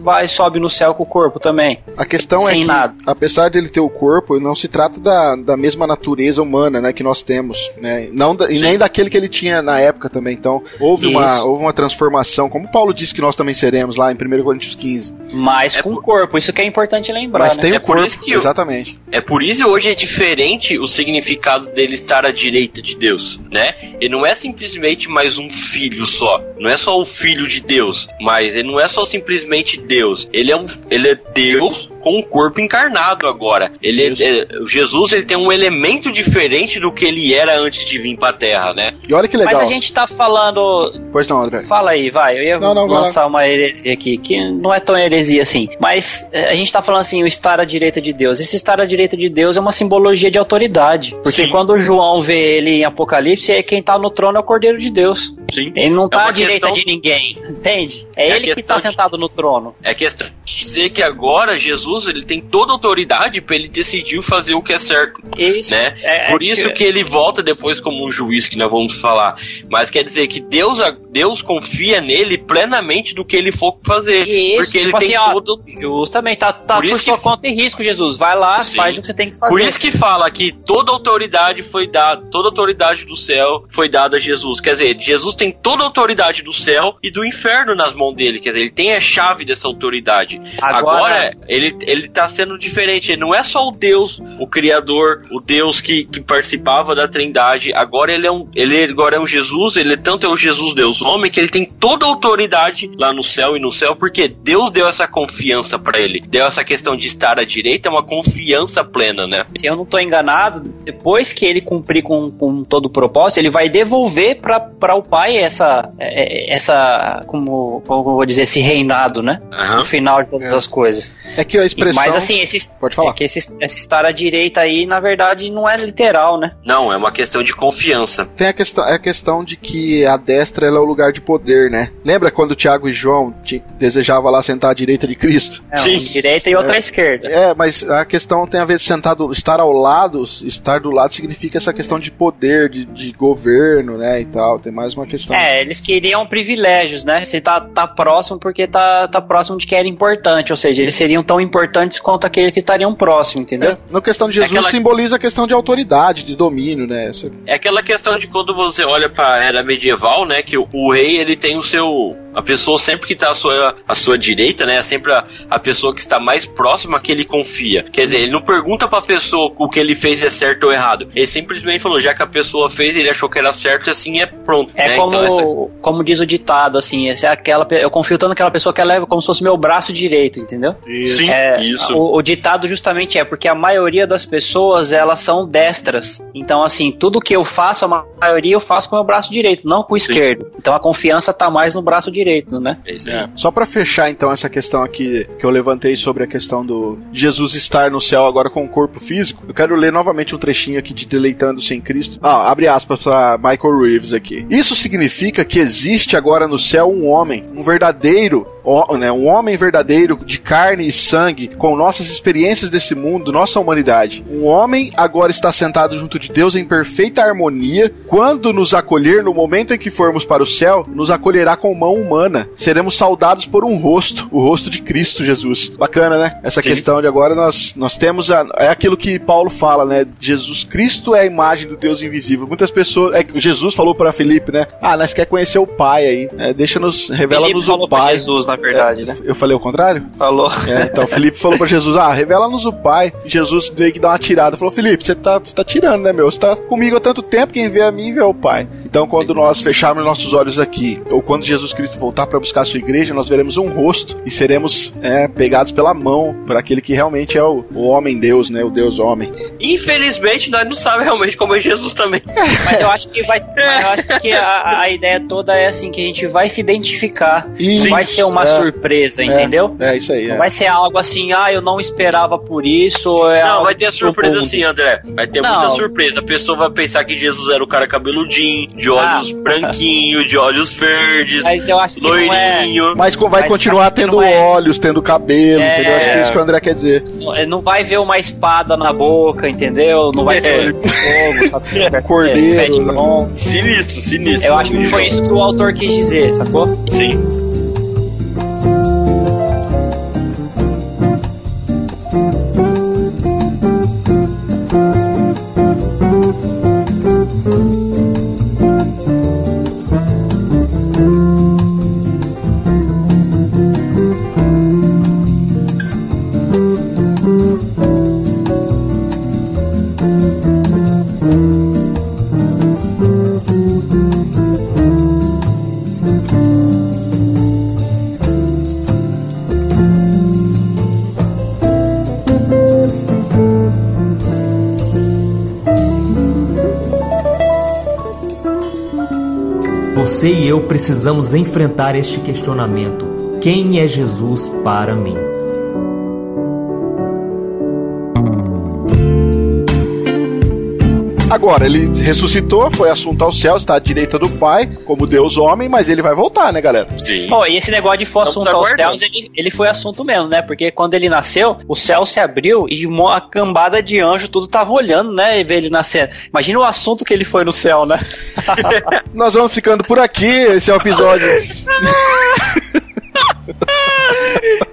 vai e sobe no céu com o corpo também? A questão é Sem que, nada. Apesar dele ter o corpo, não se trata da, da mesma natureza humana, né, que nós temos, né? Não da- e nem daquele que ele tinha na época também. Então, houve uma, houve uma transformação, como Paulo disse que nós também seremos lá em 1 Coríntios 15. Mas É com o por- corpo, isso que é importante lembrar, Mas né? tem É o por corpo, isso que eu- exatamente. É por isso que hoje é diferente o significado dele estar à direita de Deus, né? Ele não é simplesmente mais um filho só. Não é só o filho de Deus, mas ele não é só simplesmente Deus. Ele é um, ele é Deus com um corpo encarnado agora. Ele é- é- Jesus ele tem um elemento diferente do que ele era antes de vir para a Terra, né? E olha que legal. Mas a gente tá falando. Pois não, André. Fala aí, vai. Eu ia Não, não, vai lançar uma heresia aqui, que não é tão heresia assim. Mas eh, a gente tá falando assim, o estar à direita de Deus. Esse estar à direita de Deus é uma simbologia de autoridade. Porque Sim. quando o João vê ele em Apocalipse, é quem tá no trono é o Cordeiro de Deus. Sim. Ele não É tá uma à direita questão- de ninguém, entende? É, É ele que tá de- sentado no trono. É questão de dizer que agora Jesus ele tem toda a autoridade para ele decidir fazer o que é certo. Isso. né? É- é Por isso que ele volta depois como um juiz, que nós vamos falar. Mas quer dizer que Deus, Deus confia nele plenamente do que ele for fazer. Isso, porque ele tipo tem assim, todo. Justamente, tá, tá Por por, isso que- sua conta e risco, Jesus. Vai lá, Sim. faz o que você tem que fazer. Por isso que fala que toda autoridade foi dada, toda autoridade do céu foi dada a Jesus. Quer dizer, Jesus tem toda a autoridade do céu e do inferno nas mãos dele. Quer dizer, ele tem a chave dessa autoridade. Agora- Agora, ele, ele tá sendo diferente. Ele não é só o Deus, o Criador, o Deus que, que participava da Trindade. Agora ele é um. Ele agora é um Jesus, ele tanto é o Jesus Deus homem, que ele tem toda a autoridade lá no céu e no céu, porque Deus deu essa confiança pra ele. Deu essa questão de estar à direita, é uma confiança plena, né? se eu não tô enganado, depois que ele cumprir com, com todo o propósito, ele vai devolver para o pai essa, é, é, essa como, como eu vou dizer, esse reinado, né? Aham. No final de todas É. as coisas. É que a expressão. Mas assim, esse, Pode falar. é que esse, esse estar à direita aí, na verdade, não é literal, né? Não, é uma questão de confiança. Tem a questão, é a questão de que a destra ela é o lugar de poder, né? Lembra quando Tiago e João te- desejavam lá sentar à direita de Cristo? É, Sim. uma direita e outra à esquerda. É, mas a questão tem a ver de sentado, estar ao lado, estar do lado significa essa questão de poder, de, de governo, né, e tal. Tem mais uma questão. É, eles queriam privilégios, né? Você tá, tá próximo porque tá, tá próximo de que era importante, ou seja, eles seriam tão importantes quanto aqueles que estariam próximo, entendeu? É, na questão de Jesus aquela- simboliza a questão de autoridade, de domínio, né? Essa- É aquela questão de quando você olha pra era medieval, né? Que o, o rei ele tem o seu. A pessoa sempre que tá à sua, à sua direita, né? É sempre a, a pessoa que está mais próxima que ele confia. Quer dizer, ele não pergunta pra pessoa o que ele fez é certo ou errado. Ele simplesmente falou, já que a pessoa fez, ele achou que era certo, assim é pronto. É né? como, Então, essa- como diz o ditado, assim, esse é aquela, eu confio tanto naquela pessoa que ela é como se fosse meu braço direito, entendeu? Sim, É, isso. O, o ditado justamente é porque a maioria das pessoas elas são destras. Então, assim, tudo que eu faço, a maioria eu faço com o meu braço direito, não com o esquerdo. Então a confiança tá mais no braço direito, né? É isso aí. Só pra fechar então essa questão aqui que eu levantei sobre a questão do Jesus estar no céu agora com o corpo físico, eu quero ler novamente um trechinho aqui de Deleitando-se em Cristo. Ah, abre aspas pra Michael Reeves aqui. Isso significa que existe agora no céu um homem, um verdadeiro, né, um homem verdadeiro de carne e sangue, com nossas experiências desse mundo, nossa humanidade. Um homem agora está sentado junto de Deus em perfeita harmonia. Quando nos acolher no momento em que formos para o céu, nos acolherá com mão humana. Seremos saudados por um rosto, o rosto de Cristo Jesus. Bacana, né? Essa Sim. questão de agora nós, nós temos a, é aquilo que Paulo fala, né? Jesus Cristo é a imagem do Deus invisível. Muitas pessoas, é que Jesus falou para Felipe, né? Ah, nós quer conhecer o Pai aí. É, Deixa-nos, revela-nos Felipe o falou pra Pai. Jesus, na verdade, É, né? Eu falei o contrário? Falou. É, então Felipe falou pra Jesus: Ah, revela-nos o Pai. Jesus veio que dar uma tirada. Falou: Felipe, você tá, você tá tirando, né, meu? Você tá comigo há tanto tempo, quem vê a mim vê o Pai. Então, quando nós fecharmos nossos olhos aqui, ou quando Jesus Cristo voltar para buscar a sua igreja, nós veremos um rosto e seremos é, pegados pela mão por aquele que realmente é o, o homem Deus, né? O Deus homem. Infelizmente, nós não sabemos realmente como é Jesus também. Mas eu acho que vai. (laughs) Eu acho que a, a, ideia toda é assim, que a gente vai se identificar. Isso, vai ser uma é, surpresa, é, entendeu? É, isso aí. Não é. vai ser algo assim, ah, eu não esperava por isso. É não, vai ter surpresa sim, André. Vai ter não. muita surpresa. A pessoa vai pensar que Jesus era o cara cabeludinho, de olhos ah. branquinhos, de olhos verdes, Mas eu acho que loirinho. É. Mas vai Mas continuar tendo é. olhos, tendo cabelo, entendeu? Acho que é isso que o André quer dizer. Não, não vai ver uma espada na boca, entendeu? Não vai ser olho de fogo, sabe? (laughs) Cordeiro. Né? Sinistro, sinistro. Eu acho que foi isso que o autor quis dizer, sacou? Sim. Precisamos enfrentar este questionamento: quem é Jesus para mim? Agora, ele ressuscitou, foi assunto ao céu, está à direita do Pai, como Deus homem, mas ele vai voltar, né, galera? Sim. Pô, e esse negócio de foi assunto aos céus, ele, ele foi assunto mesmo, né? Porque quando ele nasceu, o céu se abriu e uma cambada de anjo tudo tava olhando, né? E ver ele nascer. Imagina o assunto que ele foi no céu, né? (laughs) (laughs) Nós vamos ficando por aqui, esse é o episódio.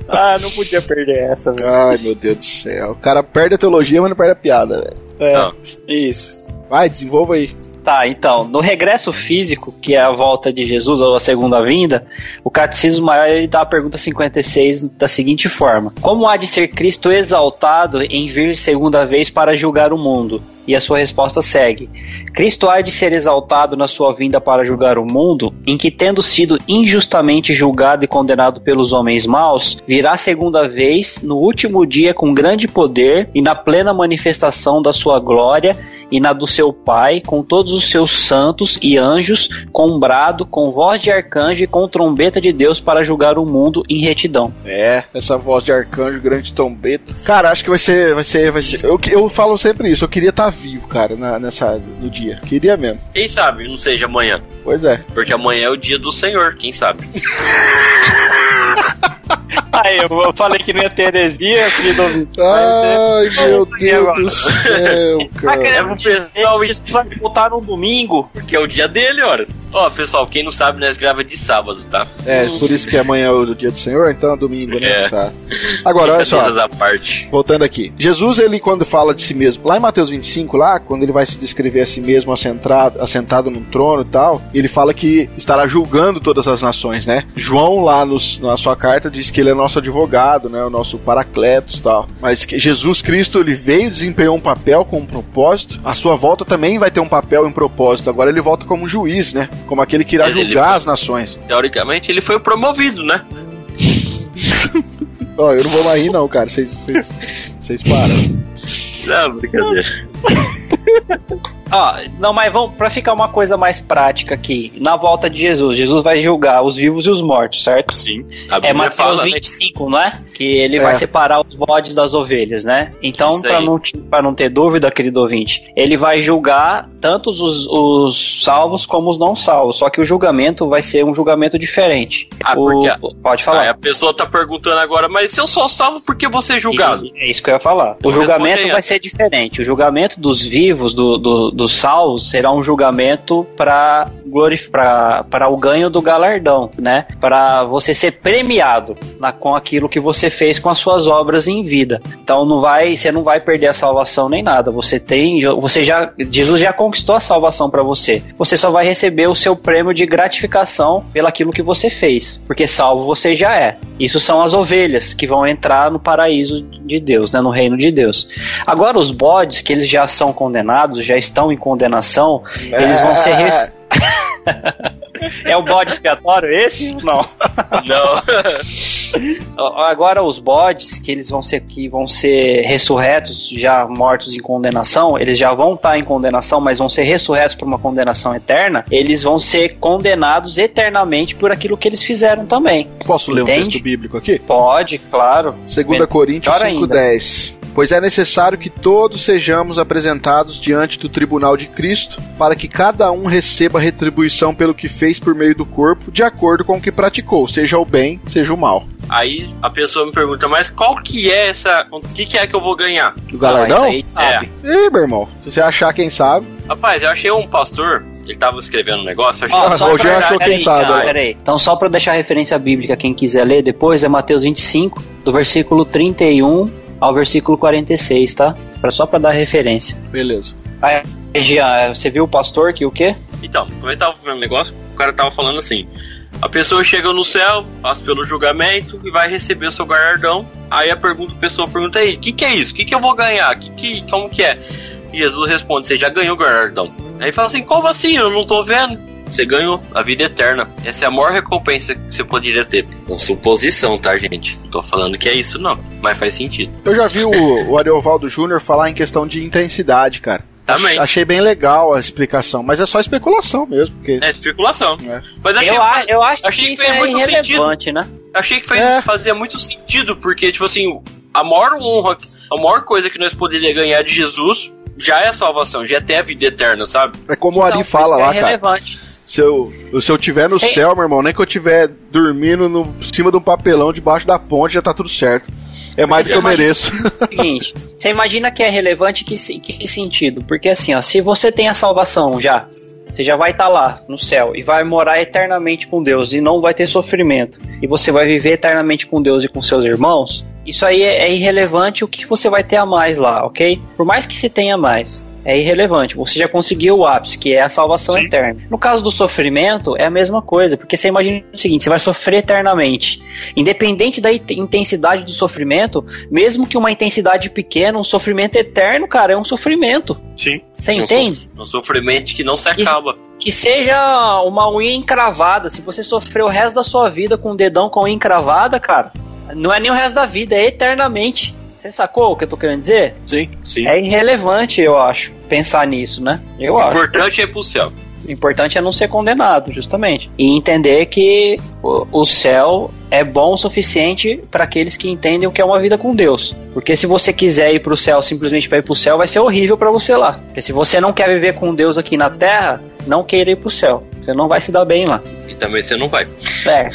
ah, não podia perder essa, velho. Ai, meu Deus do céu. O cara perde a teologia, mas não perde a piada, velho. É, não. isso. Vai, desenvolva aí. Tá, então, no regresso físico, que é a volta de Jesus ou a segunda vinda, o Catecismo Maior ele dá a pergunta 56 da seguinte forma: Como há de ser Cristo exaltado em vir segunda vez para julgar o mundo? E a sua resposta segue: Cristo há de ser exaltado na sua vinda para julgar o mundo, em que, tendo sido injustamente julgado e condenado pelos homens maus, virá segunda vez no último dia com grande poder e na plena manifestação da sua glória e na do seu Pai, com todos os seus santos e anjos, com um brado, com voz de arcanjo e com trombeta de Deus para julgar o mundo em retidão. É, essa voz de arcanjo, grande trombeta. Cara, acho que vai ser, vai ser, vai ser. Eu, eu falo sempre isso. Eu queria estar vivo, cara, na, nessa no dia. Queria mesmo. Quem sabe não seja amanhã. Pois é. Porque amanhã é o dia do Senhor. Quem sabe? (laughs) Aí, eu falei que não ia ter heresia, querido ouvinte. Ai, meu Deus do céu, (laughs) cara. É, o pessoal vai voltar no domingo, porque é o dia dele, horas. Ó, oh, pessoal, quem não sabe, nós grava de sábado, tá? É, por isso que amanhã é o dia do Senhor, então é domingo, né? É. Tá. Agora, olha só. parte. Voltando aqui. Jesus, ele quando fala de si mesmo, lá em Mateus 25, lá, quando ele vai se descrever a si mesmo assentado, assentado num trono e tal, ele fala que estará julgando todas as nações, né? João, lá nos, na sua carta, diz que ele é nosso advogado, né? O nosso paracletos e tal. Mas que Jesus Cristo, ele veio, desempenhou um papel com um propósito. A sua volta também vai ter um papel e um propósito. Agora ele volta como juiz, né? como aquele que irá Mas julgar foi, as nações. Teoricamente, ele foi promovido, né? Ó, oh, eu não vou mais rir, não, cara. Vocês param. Não, brincadeira. (laughs) Ah, não, mas vamos para ficar uma coisa mais prática aqui. Na volta de Jesus, Jesus vai julgar os vivos e os mortos, certo? Sim. É Mateus fala, 25, né? não é? Que ele é. vai separar os bodes das ovelhas, né? Então, para não, pra não ter dúvida, querido ouvinte, ele vai julgar tanto os, os salvos como os não salvos. Só que o julgamento vai ser um julgamento diferente. Ah, o, porque pode falar. Ah, a pessoa tá perguntando agora, mas se eu sou salvo, por que você é julgado? E, é isso que eu ia falar. O julgamento vai ser diferente. O julgamento dos vivos, do, do dos salvos será um julgamento para para o ganho do galardão, né? Para você ser premiado na, com aquilo que você fez com as suas obras em vida. Então não vai, você não vai perder a salvação nem nada. Você tem, você já Jesus já conquistou a salvação para você. Você só vai receber o seu prêmio de gratificação pelaquilo que você fez, porque salvo você já é. Isso são as ovelhas que vão entrar no paraíso de Deus, né, no reino de Deus. Agora os bodes que eles já são condenados, já estão em condenação, é. eles vão ser (laughs) é o bode expiatório esse? Não. Não. (laughs) Agora os bodes que eles vão ser que vão ser ressurretos, já mortos em condenação, eles já vão estar em condenação, mas vão ser ressurretos por uma condenação eterna. Eles vão ser condenados eternamente por aquilo que eles fizeram também. Posso ler Entende? um texto bíblico aqui? Pode, claro. 2 Coríntios 5:10 pois é necessário que todos sejamos apresentados diante do tribunal de Cristo, para que cada um receba retribuição pelo que fez por meio do corpo, de acordo com o que praticou, seja o bem, seja o mal. Aí a pessoa me pergunta, mas qual que é essa. O que, que é que eu vou ganhar? O galardão? Ah, aí, é. Ih, meu irmão, se você achar quem sabe. Rapaz, eu achei um pastor ele tava escrevendo um negócio. Achei... Oh, só pra... achou quem sabe. Ah, peraí. Então, só para deixar a referência bíblica, quem quiser ler depois, é Mateus 25, do versículo 31 ao versículo 46, tá? Pra, só para dar referência. Beleza. Aí, Jean, você viu o pastor que o quê? Então, como ele tava vendo o negócio, o cara tava falando assim: a pessoa chega no céu, passa pelo julgamento e vai receber o seu galardão. Aí a pergunta, a pessoa pergunta aí: o que, que é isso? O que, que eu vou ganhar? Que, que, como que é? E Jesus responde: você já ganhou o galardão. Aí fala assim: como assim? Eu não tô vendo você ganhou a vida eterna. Essa é a maior recompensa que você poderia ter. Com suposição, tá, gente? Não tô falando que é isso, não. Mas faz sentido. Eu já vi o, o Ariovaldo Júnior falar em questão de intensidade, cara. Também. Achei bem legal a explicação, mas é só especulação mesmo. Porque... É especulação. É. Mas achei, eu, eu acho achei que, que fez é muito sentido. né? Achei que fez, é. fazia muito sentido, porque, tipo assim, a maior honra, a maior coisa que nós poderíamos ganhar de Jesus já é a salvação, já é ter a vida eterna, sabe? É como então, o Ari então, fala lá, é relevante. cara. Se eu, se eu tiver no Sei. céu, meu irmão, nem que eu tiver dormindo no cima de um papelão debaixo da ponte, já tá tudo certo. É mais do que eu mereço. Seguinte, você imagina que é relevante que, que sentido? Porque assim, ó, se você tem a salvação já, você já vai estar tá lá no céu e vai morar eternamente com Deus e não vai ter sofrimento. E você vai viver eternamente com Deus e com seus irmãos. Isso aí é, é irrelevante o que você vai ter a mais lá, ok? Por mais que se tenha mais é irrelevante. Você já conseguiu o ápice, que é a salvação Sim. eterna. No caso do sofrimento, é a mesma coisa, porque você imagina o seguinte: você vai sofrer eternamente. Independente da intensidade do sofrimento, mesmo que uma intensidade pequena, um sofrimento eterno, cara, é um sofrimento. Sim. Você entende? Um sofrimento que não se acaba. Que, que seja uma unha encravada. Se você sofrer o resto da sua vida com um dedão com unha encravada, cara, não é nem o resto da vida, é eternamente. Você sacou o que eu tô querendo dizer? Sim, sim. É irrelevante, eu acho, pensar nisso, né? Eu o acho. importante é ir pro céu. O importante é não ser condenado, justamente. E entender que o, o céu é bom o suficiente para aqueles que entendem o que é uma vida com Deus. Porque se você quiser ir pro céu simplesmente para ir pro céu, vai ser horrível para você lá. Porque se você não quer viver com Deus aqui na terra, não queira ir pro céu. Você não vai se dar bem lá. E também você não vai. É.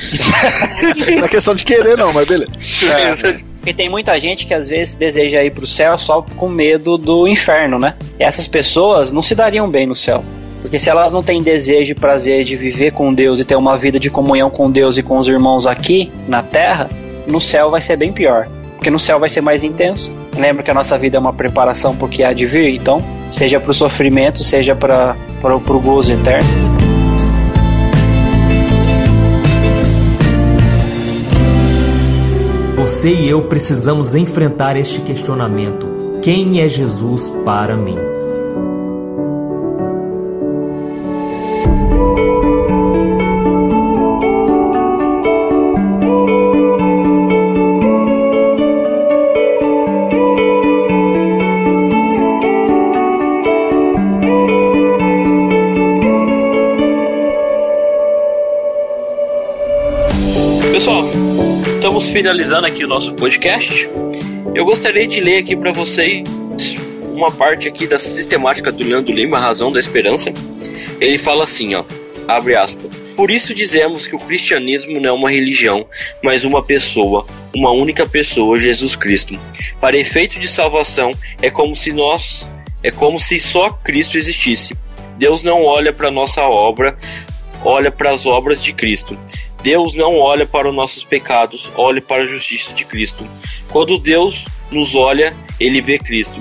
(laughs) não é questão de querer, não, mas beleza. É. Porque tem muita gente que às vezes deseja ir pro céu só com medo do inferno, né? E essas pessoas não se dariam bem no céu. Porque se elas não têm desejo e prazer de viver com Deus e ter uma vida de comunhão com Deus e com os irmãos aqui na terra, no céu vai ser bem pior. Porque no céu vai ser mais intenso. Lembra que a nossa vida é uma preparação porque há de vir, então, seja para o sofrimento, seja para o gozo eterno. Você e eu precisamos enfrentar este questionamento: quem é Jesus para mim? Finalizando aqui o nosso podcast, eu gostaria de ler aqui para vocês uma parte aqui da sistemática do Leandro Lima, Razão da Esperança. Ele fala assim, ó, abre aspas. Por isso dizemos que o cristianismo não é uma religião, mas uma pessoa, uma única pessoa, Jesus Cristo. Para efeito de salvação, é como se nós, é como se só Cristo existisse. Deus não olha para nossa obra, olha para as obras de Cristo. Deus não olha para os nossos pecados, olha para a justiça de Cristo. Quando Deus nos olha, ele vê Cristo.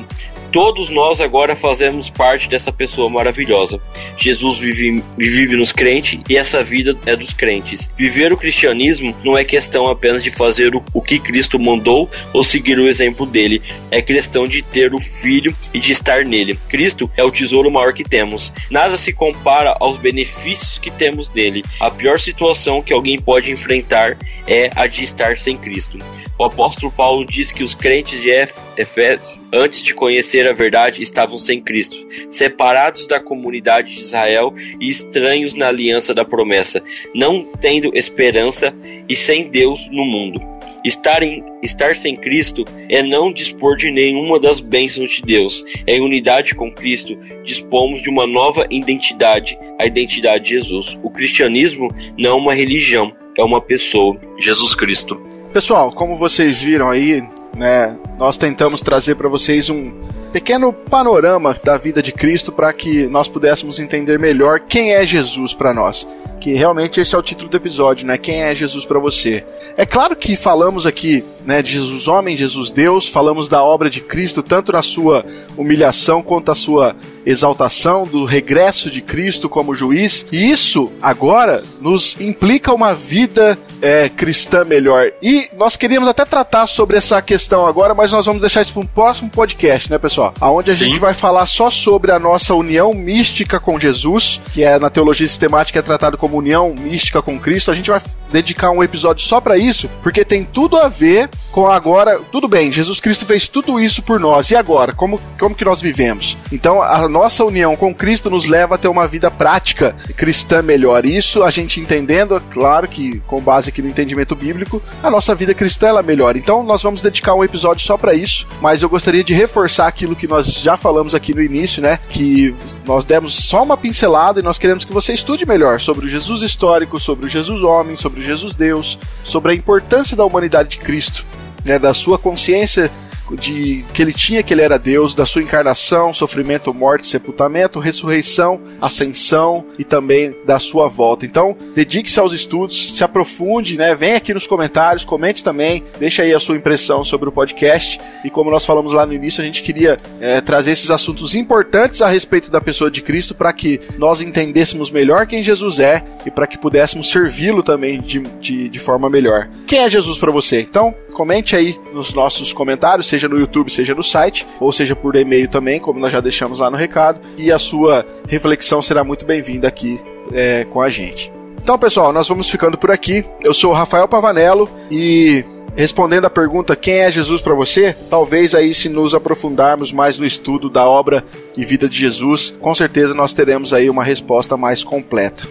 Todos nós agora fazemos parte dessa pessoa maravilhosa. Jesus vive, vive nos crentes e essa vida é dos crentes. Viver o cristianismo não é questão apenas de fazer o, o que Cristo mandou ou seguir o exemplo dele, é questão de ter o Filho e de estar nele. Cristo é o tesouro maior que temos. Nada se compara aos benefícios que temos nele. A pior situação que alguém pode enfrentar é a de estar sem Cristo. O apóstolo Paulo diz que os crentes de Efésios, antes de conhecer a verdade, estavam sem Cristo, separados da comunidade de Israel e estranhos na aliança da promessa, não tendo esperança e sem Deus no mundo. Estar, em, estar sem Cristo é não dispor de nenhuma das bênçãos de Deus. Em unidade com Cristo, dispomos de uma nova identidade, a identidade de Jesus. O cristianismo não é uma religião, é uma pessoa, Jesus Cristo. Pessoal, como vocês viram aí, né, nós tentamos trazer para vocês um pequeno panorama da vida de Cristo para que nós pudéssemos entender melhor quem é Jesus para nós. Que realmente esse é o título do episódio, né? Quem é Jesus para você? É claro que falamos aqui, né, de Jesus homem, Jesus Deus, falamos da obra de Cristo tanto na sua humilhação quanto a sua exaltação, do regresso de Cristo como juiz. E isso agora nos implica uma vida é, cristã melhor. E nós queríamos até tratar sobre essa questão agora, mas nós vamos deixar isso para um próximo podcast, né, pessoal? Aonde a Sim. gente vai falar só sobre a nossa união mística com Jesus, que é na teologia sistemática é tratado como união mística com Cristo. A gente vai dedicar um episódio só para isso, porque tem tudo a ver com agora. Tudo bem, Jesus Cristo fez tudo isso por nós. E agora, como como que nós vivemos? Então, a nossa união com Cristo nos leva a ter uma vida prática cristã melhor. Isso a gente entendendo, claro que com base aqui no entendimento bíblico, a nossa vida cristã ela melhor. Então nós vamos dedicar um episódio só para isso, mas eu gostaria de reforçar aquilo que nós já falamos aqui no início, né? Que nós demos só uma pincelada e nós queremos que você estude melhor sobre o Jesus histórico, sobre o Jesus homem, sobre o Jesus Deus, sobre a importância da humanidade de Cristo, né, da sua consciência de que ele tinha que ele era Deus, da sua encarnação, sofrimento, morte, sepultamento, ressurreição, ascensão e também da sua volta. Então, dedique-se aos estudos, se aprofunde, né? Vem aqui nos comentários, comente também, deixa aí a sua impressão sobre o podcast. E como nós falamos lá no início, a gente queria é, trazer esses assuntos importantes a respeito da pessoa de Cristo para que nós entendêssemos melhor quem Jesus é e para que pudéssemos servi-lo também de, de, de forma melhor. Quem é Jesus para você? Então, comente aí nos nossos comentários, seja no YouTube, seja no site, ou seja por e-mail também, como nós já deixamos lá no recado, e a sua reflexão será muito bem-vinda aqui é, com a gente. Então, pessoal, nós vamos ficando por aqui. Eu sou o Rafael Pavanello e respondendo a pergunta quem é Jesus para você, talvez aí se nos aprofundarmos mais no estudo da obra e vida de Jesus, com certeza nós teremos aí uma resposta mais completa.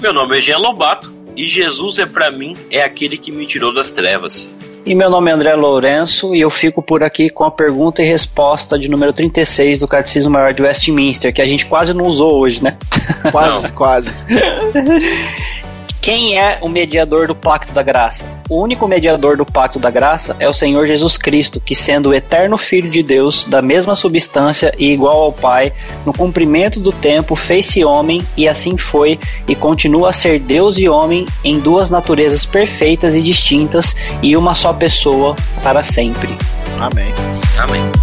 Meu nome é Jean Lobato e Jesus é para mim é aquele que me tirou das trevas. E meu nome é André Lourenço e eu fico por aqui com a pergunta e resposta de número 36 do Catecismo Maior de Westminster, que a gente quase não usou hoje, né? Quase, quase. (laughs) Quem é o mediador do pacto da graça? O único mediador do pacto da graça é o Senhor Jesus Cristo, que, sendo o eterno Filho de Deus, da mesma substância e igual ao Pai, no cumprimento do tempo, fez-se homem e assim foi, e continua a ser Deus e homem em duas naturezas perfeitas e distintas, e uma só pessoa para sempre. Amém. Amém.